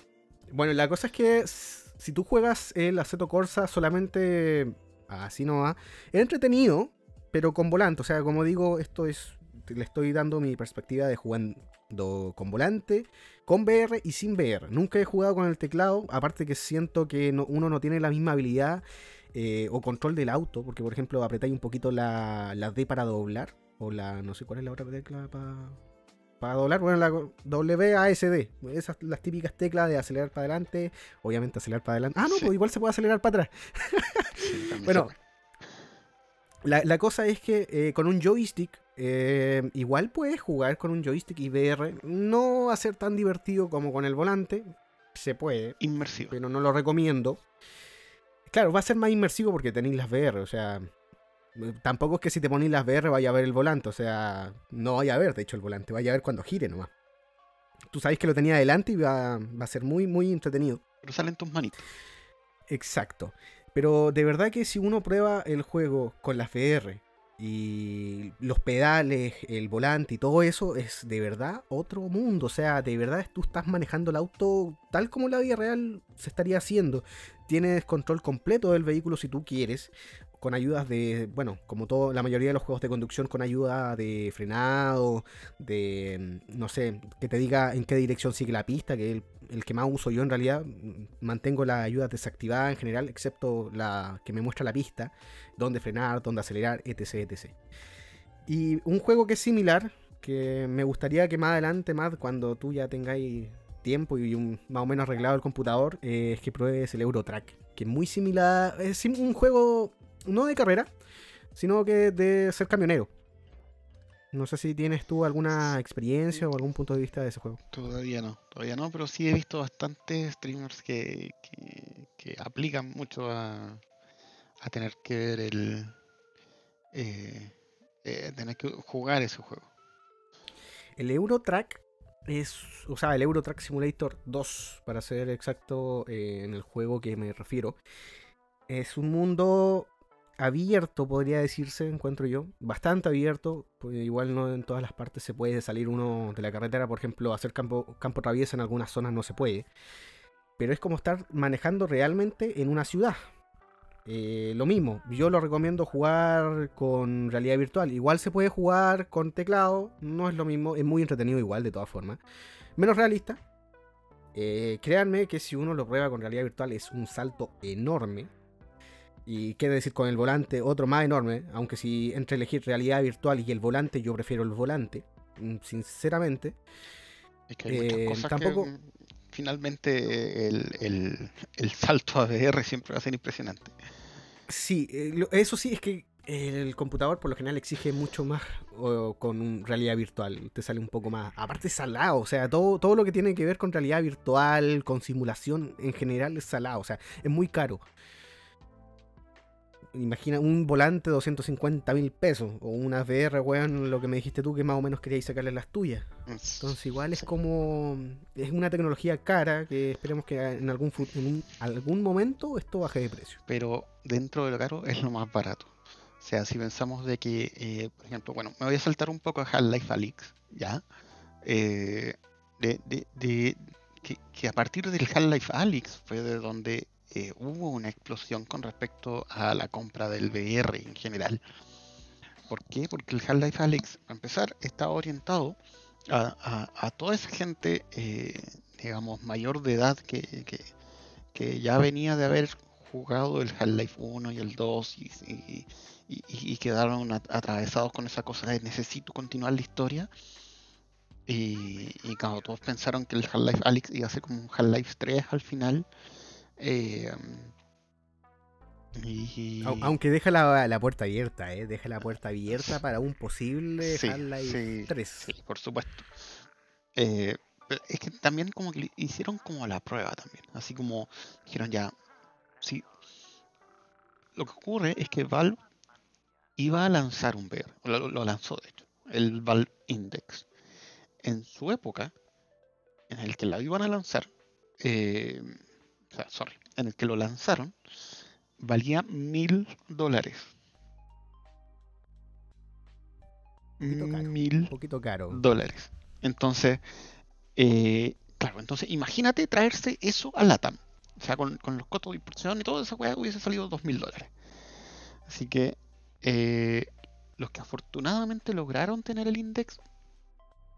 Bueno, la cosa es que si tú juegas el Aceto Corsa solamente así no va, es entretenido, pero con volante. O sea, como digo, esto es. Le estoy dando mi perspectiva de jugando con volante, con VR y sin VR. Nunca he jugado con el teclado, aparte que siento que uno no tiene la misma habilidad eh, o control del auto, porque por ejemplo apretáis un poquito la, la, D para doblar, o la, no sé cuál es la otra tecla para, para doblar, bueno, la WASD, esas las típicas teclas de acelerar para adelante, obviamente acelerar para adelante. Ah, no, pues igual se puede acelerar para atrás. bueno, la, la, cosa es que eh, con un joystick, eh, igual puedes jugar con un joystick y VR, no va a ser tan divertido como con el volante, se puede, inmersivo, pero no lo recomiendo. Claro, va a ser más inmersivo porque tenéis las VR, o sea. Tampoco es que si te ponéis las VR vaya a ver el volante, o sea, no vaya a ver, de hecho, el volante, vaya a ver cuando gire nomás. Tú sabes que lo tenía adelante y va, a ser muy, muy entretenido. Pero salen tus manitos. Exacto. Pero de verdad que si uno prueba el juego con las VR y los pedales, el volante y todo eso, es de verdad otro mundo. O sea, de verdad tú estás manejando el auto tal como la vida real se estaría haciendo tienes control completo del vehículo si tú quieres, con ayudas de, bueno, como todo, la mayoría de los juegos de conducción, con ayuda de frenado, de, no sé, que te diga en qué dirección sigue la pista, que el, el que más uso yo en realidad, mantengo la ayuda desactivada en general, excepto la que me muestra la pista, dónde frenar, dónde acelerar, etc, etc. Y un juego que es similar, que me gustaría que más adelante, más cuando tú ya tengáis tiempo y un, más o menos arreglado el computador, eh, es que pruebes el Eurotrack, que es muy similar, es un juego no de carrera, sino que de ser camionero. No sé si tienes tú alguna experiencia o algún punto de vista de ese juego. Todavía no, todavía no, pero sí he visto bastantes streamers que, que, aplican mucho a, a, tener que ver el... Eh, eh, tener que jugar ese juego. El Eurotrack es, o sea, el Euro Truck Simulator 2, para ser exacto eh, en el juego que me refiero. Es un mundo abierto, podría decirse, encuentro yo. Bastante abierto, pues igual no en todas las partes se puede salir uno de la carretera, por ejemplo, hacer campo, campo traviesa en algunas zonas no se puede. Pero es como estar manejando realmente en una ciudad. Eh, lo mismo, yo lo recomiendo jugar con realidad virtual. Igual se puede jugar con teclado, no es lo mismo, es muy entretenido igual de todas formas. Menos realista. Eh, créanme que si uno lo prueba con realidad virtual es un salto enorme. Y quiere decir con el volante otro más enorme. Aunque si entre elegir realidad virtual y el volante, yo prefiero el volante. Mm, sinceramente. Es que hay muchas eh, cosas tampoco... que finalmente el, el salto a VR siempre va a ser impresionante. Sí, eh, eso sí, es que el computador por lo general exige mucho más con realidad virtual. Te sale un poco más. Aparte, salado. O sea, todo, todo lo que tiene que ver con realidad virtual, con simulación en general es salado. O sea, es muy caro imagina un volante de 250 mil pesos o una VR, weón, lo que me dijiste tú que más o menos queríais sacarle las tuyas. Entonces igual es como es una tecnología cara que esperemos que en algún en algún momento esto baje de precio. Pero dentro de lo caro es lo más barato. O sea, si pensamos de que, eh, por ejemplo, bueno, me voy a saltar un poco a Half-Life Alyx, ¿ya? Eh, de, de, de que, que, a partir del Half-Life Alyx fue de donde eh, hubo una explosión con respecto a la compra del VR en general. ¿Por qué? Porque el Half-Life Alyx, para empezar, estaba orientado a, toda esa gente eh, digamos, mayor de edad que, que, ya venía de haber jugado el Half-Life 1 y el 2 y, quedaron at- atravesados con esa cosa de necesito continuar la historia. Y, y claro, todos pensaron que el Half-Life Alyx iba a ser como un Half-Life 3 al final. Eh, y, Aunque deja la, la puerta abierta, ¿eh? Deja la puerta abierta para un posible Sí, Half-Life sí, 3. Sí, por supuesto. Eh, pero es que también como que hicieron como la prueba también. Así como dijeron ya, sí. Lo que ocurre es que Valve iba a lanzar un VR, lo, lo lanzó de hecho, el Valve Index. En su época, en el que la iban a lanzar, eh, sea, sorry, en el que lo lanzaron, valía mil dólares. Mil poquito caro. dólares. Entonces, eh, claro, entonces imagínate traerse eso a LATAM. O sea, con, con los costos de importación y todo esa weá hubiese salido dos mil dólares. Así que eh, los que afortunadamente lograron tener el index,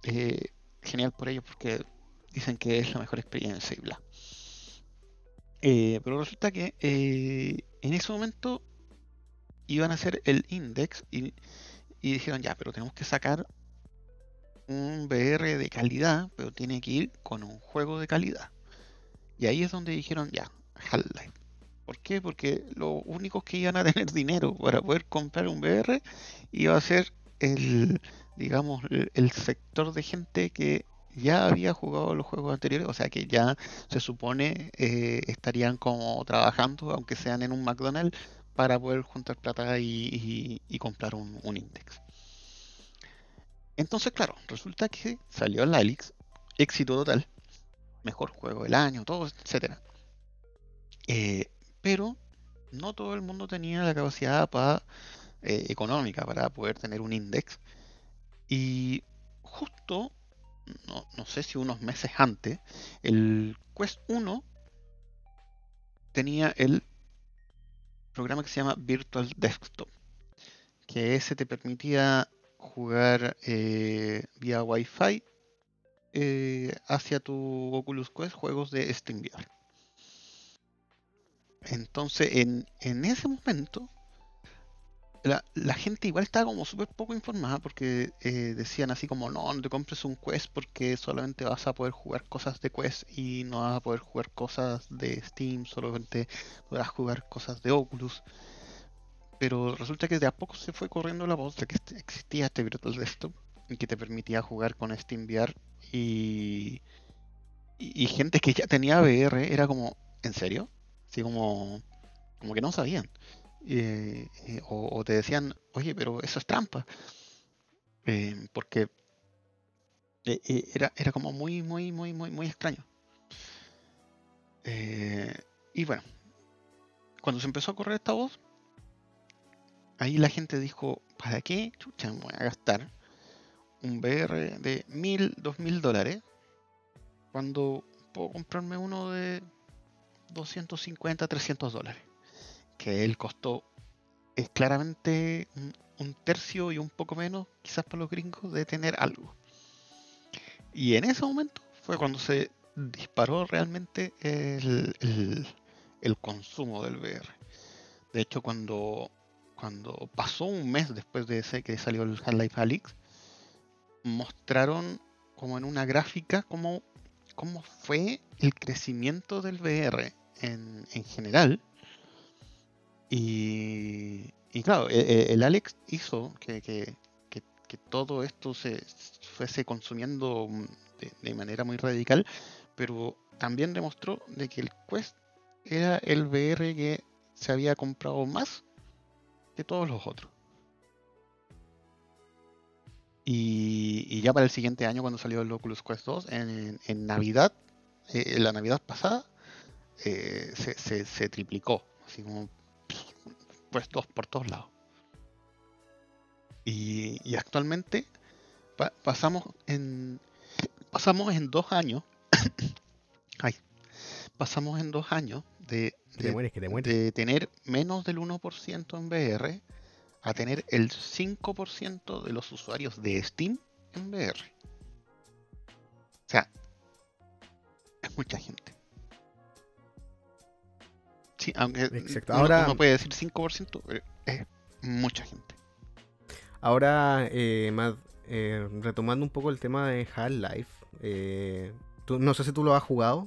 eh, genial por ellos porque dicen que es la mejor experiencia y bla. Eh, pero resulta que eh, en ese momento iban a hacer el index y, dijeron ya, pero tenemos que sacar un VR de calidad, pero tiene que ir con un juego de calidad. Y ahí es donde dijeron ya, Half-Life. ¿Por qué? Porque los únicos que iban a *laughs* tener dinero para poder comprar un VR iba a ser el, digamos, el sector de gente que ya había jugado los juegos anteriores, o sea que ya se supone eh, estarían como trabajando, aunque sean en un McDonald's, para poder juntar plata y, y- comprar un, un index. Entonces, claro, resulta que salió el Alix, éxito total, mejor juego del año, todo, etcétera. Eh, pero no todo el mundo tenía la capacidad eh, económica para poder tener un index. Y justo, no, sé si unos meses antes, el Quest 1 tenía el programa que se llama Virtual Desktop, que ese te permitía jugar eh, vía Wi-Fi eh, hacia tu Oculus Quest juegos de SteamVR. Entonces, en, en ese momento, la, la gente igual estaba como súper poco informada porque eh, decían así como, no, no te compres un Quest porque solamente vas a poder jugar cosas de Quest y no vas a poder jugar cosas de Steam, solamente podrás jugar cosas de Oculus. Pero resulta que de a poco se fue corriendo la voz de que este- existía este Virtual Desktop y que te permitía jugar con SteamVR y, y, y gente que ya tenía VR era como, ¿en serio? Así como, como que no sabían. Eh, eh, o, te decían, oye, pero eso es trampa. Eh, porque era, era como muy, muy, muy, muy, muy extraño. Y bueno, cuando se empezó a correr esta voz, ahí la gente dijo, ¿para qué chucha voy a gastar un VR de mil, dos mil dólares cuando puedo comprarme uno de 250, 300 dólares? Que el costo es claramente un, tercio y un poco menos, quizás para los gringos, de tener algo. Y en ese momento fue cuando se disparó realmente el, el- el consumo del VR. De hecho, cuando, cuando pasó un mes después de ese que salió el Half-Life Alyx, mostraron como en una gráfica cómo, cómo fue el crecimiento del VR en, en general. Y, y claro, e- e- el, Alex hizo que, que- que- todo esto se fuese consumiendo mm, de, manera muy radical, pero también demostró de que el Quest era el VR que se había comprado más que todos los otros. Y, y ya para el siguiente año, cuando salió el Oculus Quest 2, en, en Navidad, eh, la Navidad pasada, eh, se, se- se triplicó. Así como pues dos por todos lados. Y, y actualmente pa- pasamos en pasamos en dos años. *coughs* ay, pasamos en dos años de, te de- mueres, que te mueres. de tener menos del 1% en VR a tener el 5% de los usuarios de Steam en VR. O sea, es mucha gente. Sí, aunque Exacto. uno, Ahora- uno puede decir 5%, pero es mucha gente. Ahora, eh, Matt, eh, retomando un poco el tema de Half-Life, eh, tú- no sé si tú lo has jugado,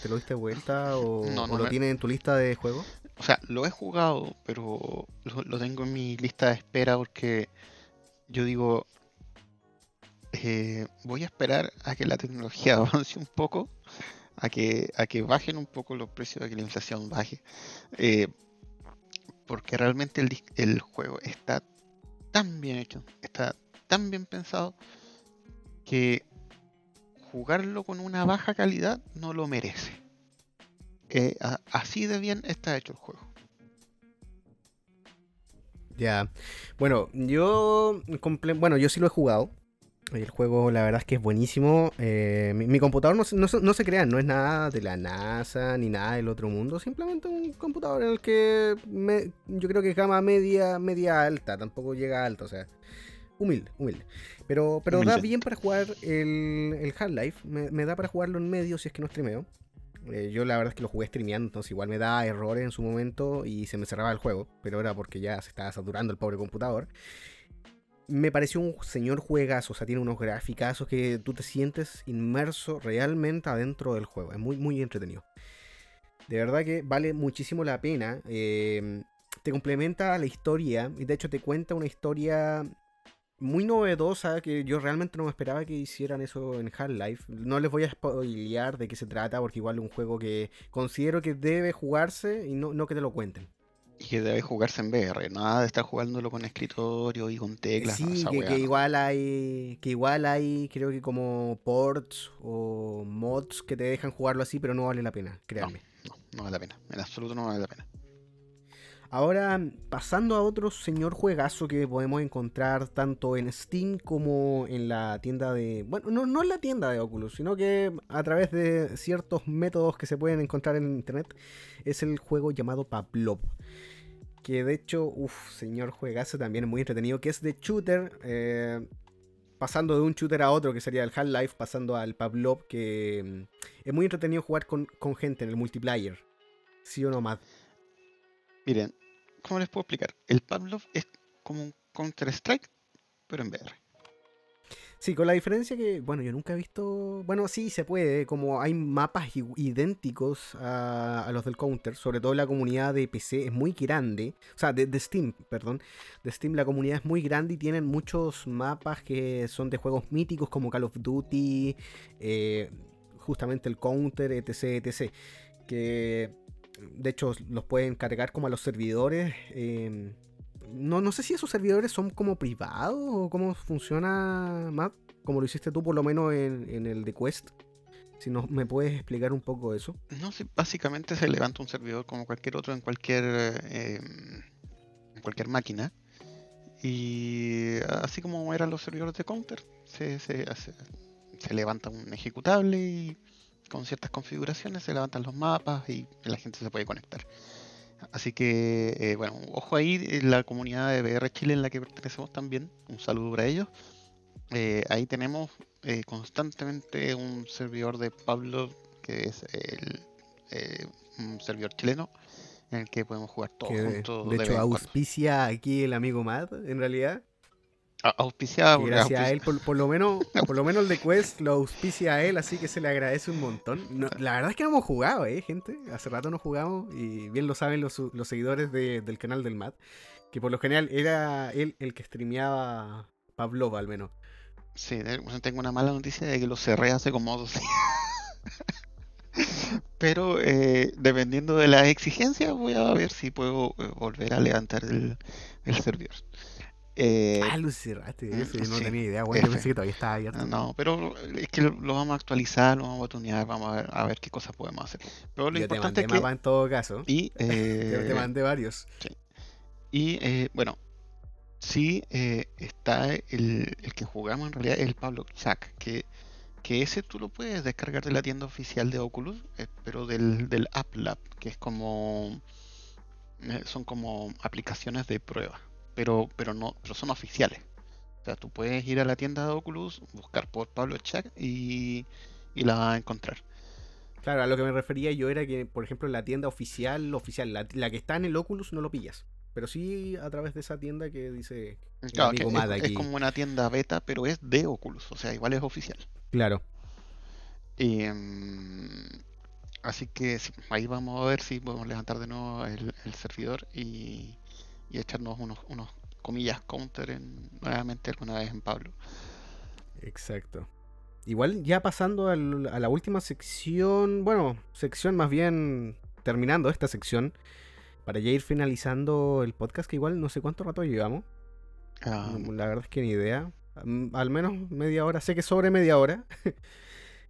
¿te lo diste vuelta o, No, o no lo me- tienes en tu lista de juegos? O sea, lo he jugado, pero lo, lo tengo en mi lista de espera porque yo digo, eh, voy a esperar a que la tecnología *laughs* avance un poco, a que, a que bajen un poco los precios, a que la inflación baje, eh, porque realmente el, el juego está tan bien hecho, está tan bien pensado, que jugarlo con una baja calidad no lo merece. Eh, así de bien está hecho el juego. Ya. Bueno, yo bueno, yo sí lo he jugado. El juego, la verdad es que es buenísimo. Eh, mi, mi computador no, se- no, no se crean, no es nada de la NASA ni nada del otro mundo. Simplemente un computador en el que me- yo creo que es gama media, media alta. Tampoco llega alta, o sea, humilde, humilde. Pero, pero da bien para jugar el, el Half-Life. Me, me da para jugarlo en medio si es que no streameo. Eh, yo la verdad es que lo jugué streameando, entonces igual me da errores en su momento y se me cerraba el juego, pero era porque ya se estaba saturando el pobre computador. Me pareció un señor juegazo, o sea, tiene unos graficazos que tú te sientes inmerso realmente adentro del juego. Es muy, muy entretenido. De verdad que vale muchísimo la pena. eh, te complementa la historia y de hecho te cuenta una historia muy novedosa que yo realmente no me esperaba que hicieran eso en Half-Life. No les voy a spoilear de qué se trata porque igual es un juego que considero que debe jugarse y no, no que te lo cuenten. Y que debe jugarse en VR, nada de estar jugándolo con escritorio y con teclas. no, Sí, esa que, que no. igual hay, que igual hay, creo que como ports o mods que te dejan jugarlo así, pero no vale la pena, créanme. No, no vale la pena. En absoluto no vale la pena. Ahora, pasando a otro señor juegazo que podemos encontrar tanto en Steam como en la tienda de... Bueno, no, no en la tienda de Oculus, sino que a través de ciertos métodos que se pueden encontrar en Internet, es el juego llamado Pavlov. Que de hecho, uff, señor juegazo también muy entretenido, que es de shooter, eh, pasando de un shooter a otro, que sería el Half-Life, pasando al Pavlov, que mm, es muy entretenido jugar con, con gente en el multiplayer. ¿Sí o no, Matt? Miren, ¿cómo les puedo explicar? El Pavlov es como un Counter-Strike, pero en VR. Sí, con la diferencia que, bueno, yo nunca he visto. Bueno, sí, se puede. Como hay mapas idénticos a, los del Counter, sobre todo la comunidad de PC es muy grande. O sea, de, de Steam, perdón. De Steam la comunidad es muy grande y tienen muchos mapas que son de juegos míticos como Call of Duty, eh, justamente el Counter, etc, etc. Que de hecho los pueden cargar como a los servidores. eh, no, no sé si esos servidores son como privados o cómo funciona, Matt, como lo hiciste tú por lo menos en, en el de Quest. Si no, me puedes explicar un poco eso. No sé, básicamente se levanta un servidor como cualquier otro en cualquier eh, en cualquier máquina. Y así como eran los servidores de Counter, se, se, hace- se levanta un ejecutable y con ciertas configuraciones se levantan los mapas y la gente se puede conectar. Así que, eh, bueno, ojo ahí, en la comunidad de VR Chile en la que pertenecemos también, un saludo para ellos. Eh, ahí tenemos eh, constantemente un servidor de Pablo, que es el, eh, un servidor chileno, en el que podemos jugar todos juntos. de de hecho auspicia aquí el amigo Matt, en realidad. Auspiciado, Y gracias a él, por, por lo menos, *laughs* por lo menos el de Quest lo auspicia a él, así que se le agradece un montón. No, la verdad es que no hemos jugado, eh, gente. Hace rato no jugamos y bien lo saben los, los seguidores de- del canal del Matt. Que por lo general era él el que streameaba Pavlov al menos. Sí, tengo una mala noticia de que lo cerré hace como dos días. *laughs* Pero eh, dependiendo de las exigencias, voy a ver si puedo eh, volver a levantar el, el servidor. Eh, ah, mm, yo no sí, tenía idea, bueno, yo F. pensé que todavía estaba abierto. no, pero es que lo, vamos a actualizar, lo vamos a tunear, vamos a ver, a ver qué cosas podemos hacer. Pero lo yo te importante mandé es que... mapa en todo caso. Y, *laughs* Te, te eh, mandé varios. y eh, bueno, sí eh, está el, el que jugamos en realidad, el Pablo Chac, que, que ese tú lo puedes descargar de la tienda oficial de Oculus, eh, pero del, del App Lab, que es como eh, son como aplicaciones de prueba, pero, pero no, pero son oficiales. O sea, tú puedes ir a la tienda de Oculus, buscar por Pablo Chac y, y la vas a encontrar. Claro, a lo que me refería yo era que, por ejemplo, la tienda oficial, oficial, la, la que está en el Oculus no lo pillas. Pero sí a través de esa tienda que dice Claro, que es, como una tienda beta, pero es de Oculus, o sea, igual es oficial. Claro. Y, mm, así que sí, ahí vamos a ver si podemos levantar de nuevo el, el servidor y, y echarnos unos, unos comillas counter en- nuevamente alguna vez en Pablo. Exacto. Igual ya pasando al- a la última sección, bueno, sección más bien terminando esta sección, para ya ir finalizando el podcast, que igual no sé cuánto rato llevamos. Ah, La verdad es que ni idea. Mm, Al menos media hora, sé que sobre media hora. *laughs*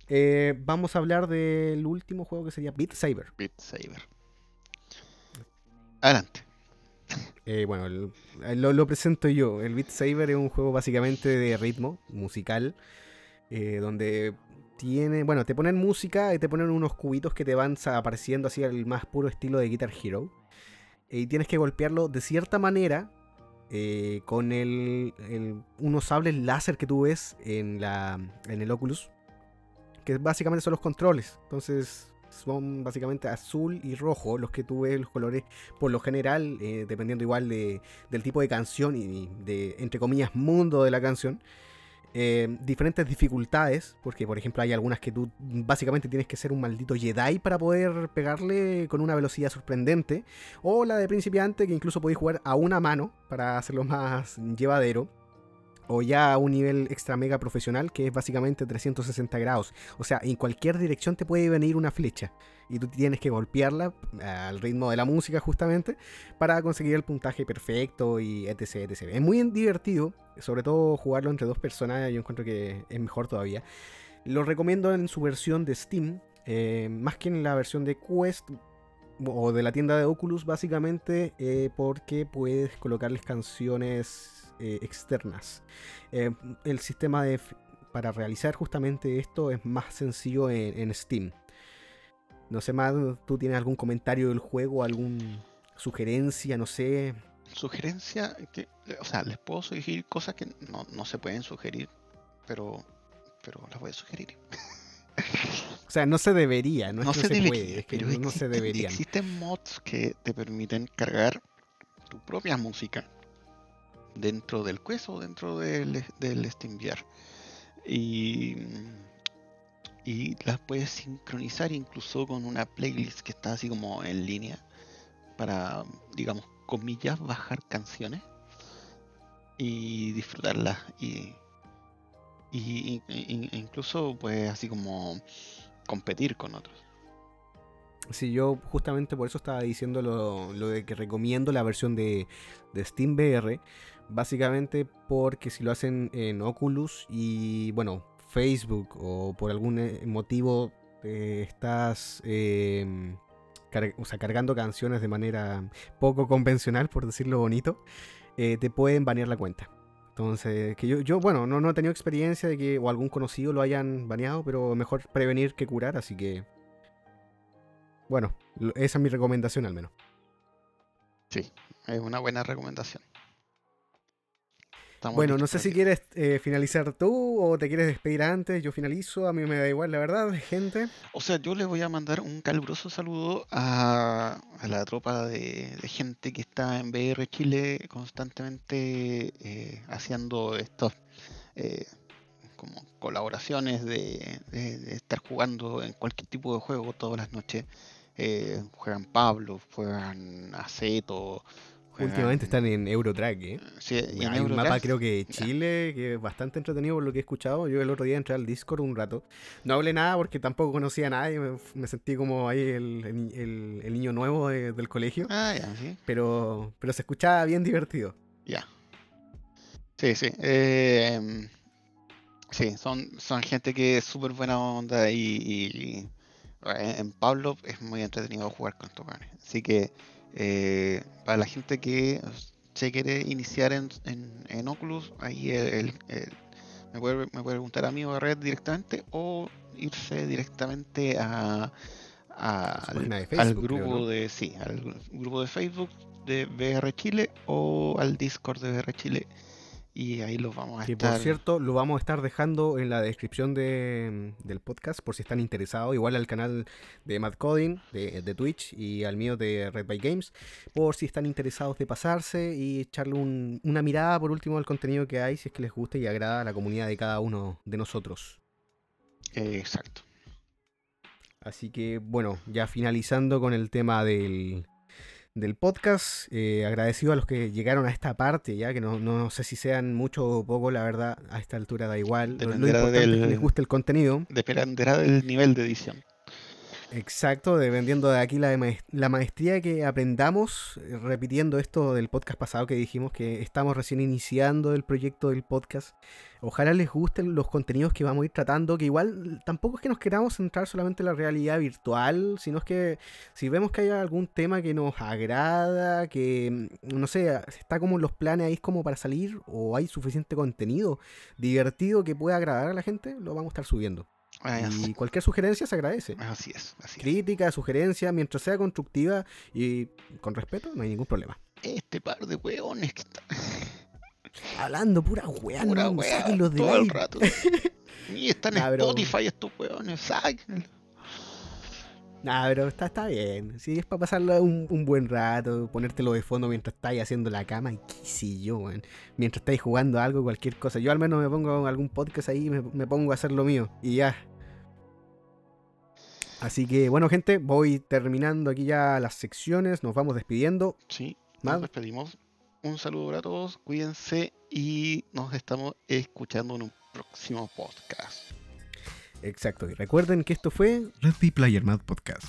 Eh, vamos a hablar del último juego que sería Beat Saber. Beat Saber. Adelante. Eh, bueno, lo, presento yo. El Beat Saber es un juego básicamente de ritmo musical, eh, donde tiene, bueno, te ponen música y te ponen unos cubitos que te van apareciendo así al más puro estilo de Guitar Hero. Y tienes que golpearlo de cierta manera eh, con el, el- unos sables láser que tú ves en, la, en el Oculus, que básicamente son los controles. Entonces son básicamente azul y rojo los que tú ves, los colores por lo general, eh, dependiendo igual de, del tipo de canción y de, entre comillas, mundo de la canción, eh, diferentes dificultades, porque por ejemplo hay algunas que tú básicamente tienes que ser un maldito Jedi para poder pegarle con una velocidad sorprendente, o la de principiante que incluso podéis jugar a una mano para hacerlo más llevadero. O ya a un nivel extra mega profesional que es básicamente 360 grados. O sea, en cualquier dirección te puede venir una flecha. Y tú tienes que golpearla eh, al ritmo de la música justamente para conseguir el puntaje perfecto y etc, etc. Es muy divertido, sobre todo jugarlo entre dos personas, yo encuentro que es mejor todavía. Lo recomiendo en su versión de Steam, eh, más que en la versión de Quest o de la tienda de Oculus, básicamente eh, porque puedes colocarles canciones eh, externas. Eh, el sistema de, para realizar justamente esto es más sencillo en, en Steam. No sé más, ¿tú tienes algún comentario del juego, alguna sugerencia, no sé? Sugerencia, que, o sea, les puedo sugerir cosas que no, no se pueden sugerir, pero, pero las voy a sugerir. O sea, no se debería, no es que se no se debería, puede, es que pero no, no se deberían. existen mods que te permiten cargar tu propia música dentro del Quest o dentro del, del SteamVR. Y, y las puedes sincronizar incluso con una playlist que está así como en línea para, digamos, comillas, bajar canciones y disfrutarlas y, y, y- e incluso pues así como competir con otros. Sí, yo justamente por eso estaba diciendo lo, lo de que recomiendo la versión de, de Steam VR. Básicamente porque si lo hacen en Oculus y bueno, Facebook o por algún eh, motivo eh, estás eh, o sea, cargando canciones de manera poco convencional, por decirlo bonito, eh, te pueden banear la cuenta. Entonces, que yo, yo bueno, no, no he tenido experiencia de que o algún conocido lo hayan baneado, pero mejor prevenir que curar, así que bueno, esa es mi recomendación al menos. Sí, es una buena recomendación. Estamos Bueno, no sé si quieres eh, finalizar tú o te quieres despedir antes. Yo finalizo, a mí me da igual, la verdad, gente. O sea, yo le voy a mandar un caluroso saludo a, a la tropa de, de gente que está en VR Chile constantemente eh, haciendo estos eh, como colaboraciones de, de- de estar jugando en cualquier tipo de juego todas las noches. Eh, juegan Pablo, juegan Aceto, Últimamente están en Eurotrack, ¿eh? Sí, y en Hay un Eurotrack- mapa creo que. Chile que es bastante entretenido por lo que he escuchado. Yo el otro día entré al Discord un rato. No hablé nada porque tampoco conocía a nadie. Me, me sentí como ahí el, el ni- el- el niño nuevo de- del colegio. Ah, ya, sí. Pero, pero se escuchaba bien divertido. Ya. Sí, sí. eh, sí, son, son gente que es súper buena onda y, y- eh, en Pablo es muy entretenido jugar con estos weones. Así que eh, para la gente que se quiere iniciar en, en, en Oculus, ahí el, el- el- me, puede, me puede preguntar a mí o a Red directamente o irse directamente a, al, grupo creo, ¿no? de sí, al grupo de Facebook de VR Chile o al Discord de VR Chile Y ahí los vamos a Que estar. por cierto, lo vamos a estar dejando en la descripción de- del podcast por si están interesados. Igual al canal de Mad Coding de, de Twitch y al mío de Red by Games. Por si están interesados de pasarse y echarle un- una mirada por último al contenido que hay, si es que les gusta y agrada a la comunidad de cada uno de nosotros. Exacto. Así que bueno, ya finalizando con el tema del, del podcast, eh, agradecido a los que llegaron a esta parte, ya que no, no sé si sean mucho o poco, la verdad, a esta altura da igual. Lo, importante es que del- les guste el contenido. Dependerá del nivel de edición. Exacto, dependiendo de aquí la, la maestría que aprendamos, eh, repitiendo esto del podcast pasado que dijimos que estamos recién iniciando el proyecto del podcast. Ojalá les gusten los contenidos que vamos a ir tratando, que igual tampoco es que nos queramos centrar solamente en la realidad virtual, sino es que si vemos que hay algún tema que nos agrada, que mm, no sé, está como en los planes ahí como para salir, o hay suficiente contenido divertido que pueda agradar a la gente, lo vamos a estar subiendo. Y cualquier sugerencia se agradece. así es, así es. Crítica, sugerencia, mientras sea constructiva y con respeto, no hay ningún problema. Este par de weones que están. *laughs* Hablando pura weá, Pura no, de todo ahí. el rato. Y están *laughs* en Spotify estos weones, sáquenlo. Nah, pero está, está bien. Si es para pasarlo un, un buen rato, ponértelo de fondo mientras estáis haciendo la cama y qué sé yo, weón. Mientras estáis jugando algo, cualquier cosa. Yo al menos me pongo algún podcast ahí y me, me pongo a hacer lo mío. Y ya. Así que bueno, gente, voy terminando aquí ya las secciones. Nos vamos despidiendo. Sí, Más. nos despedimos. Un saludo para todos, cuídense y nos estamos escuchando en un próximo podcast. Exacto. Y recuerden que esto fue Ready Player Mad Podcast.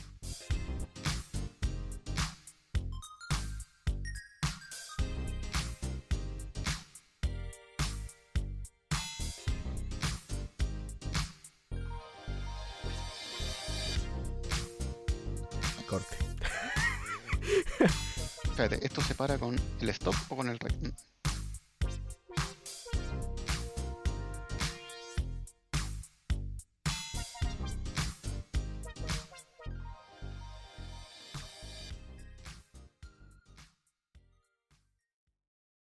Corte. Espérate, ¿esto se para con el stop o con el rec?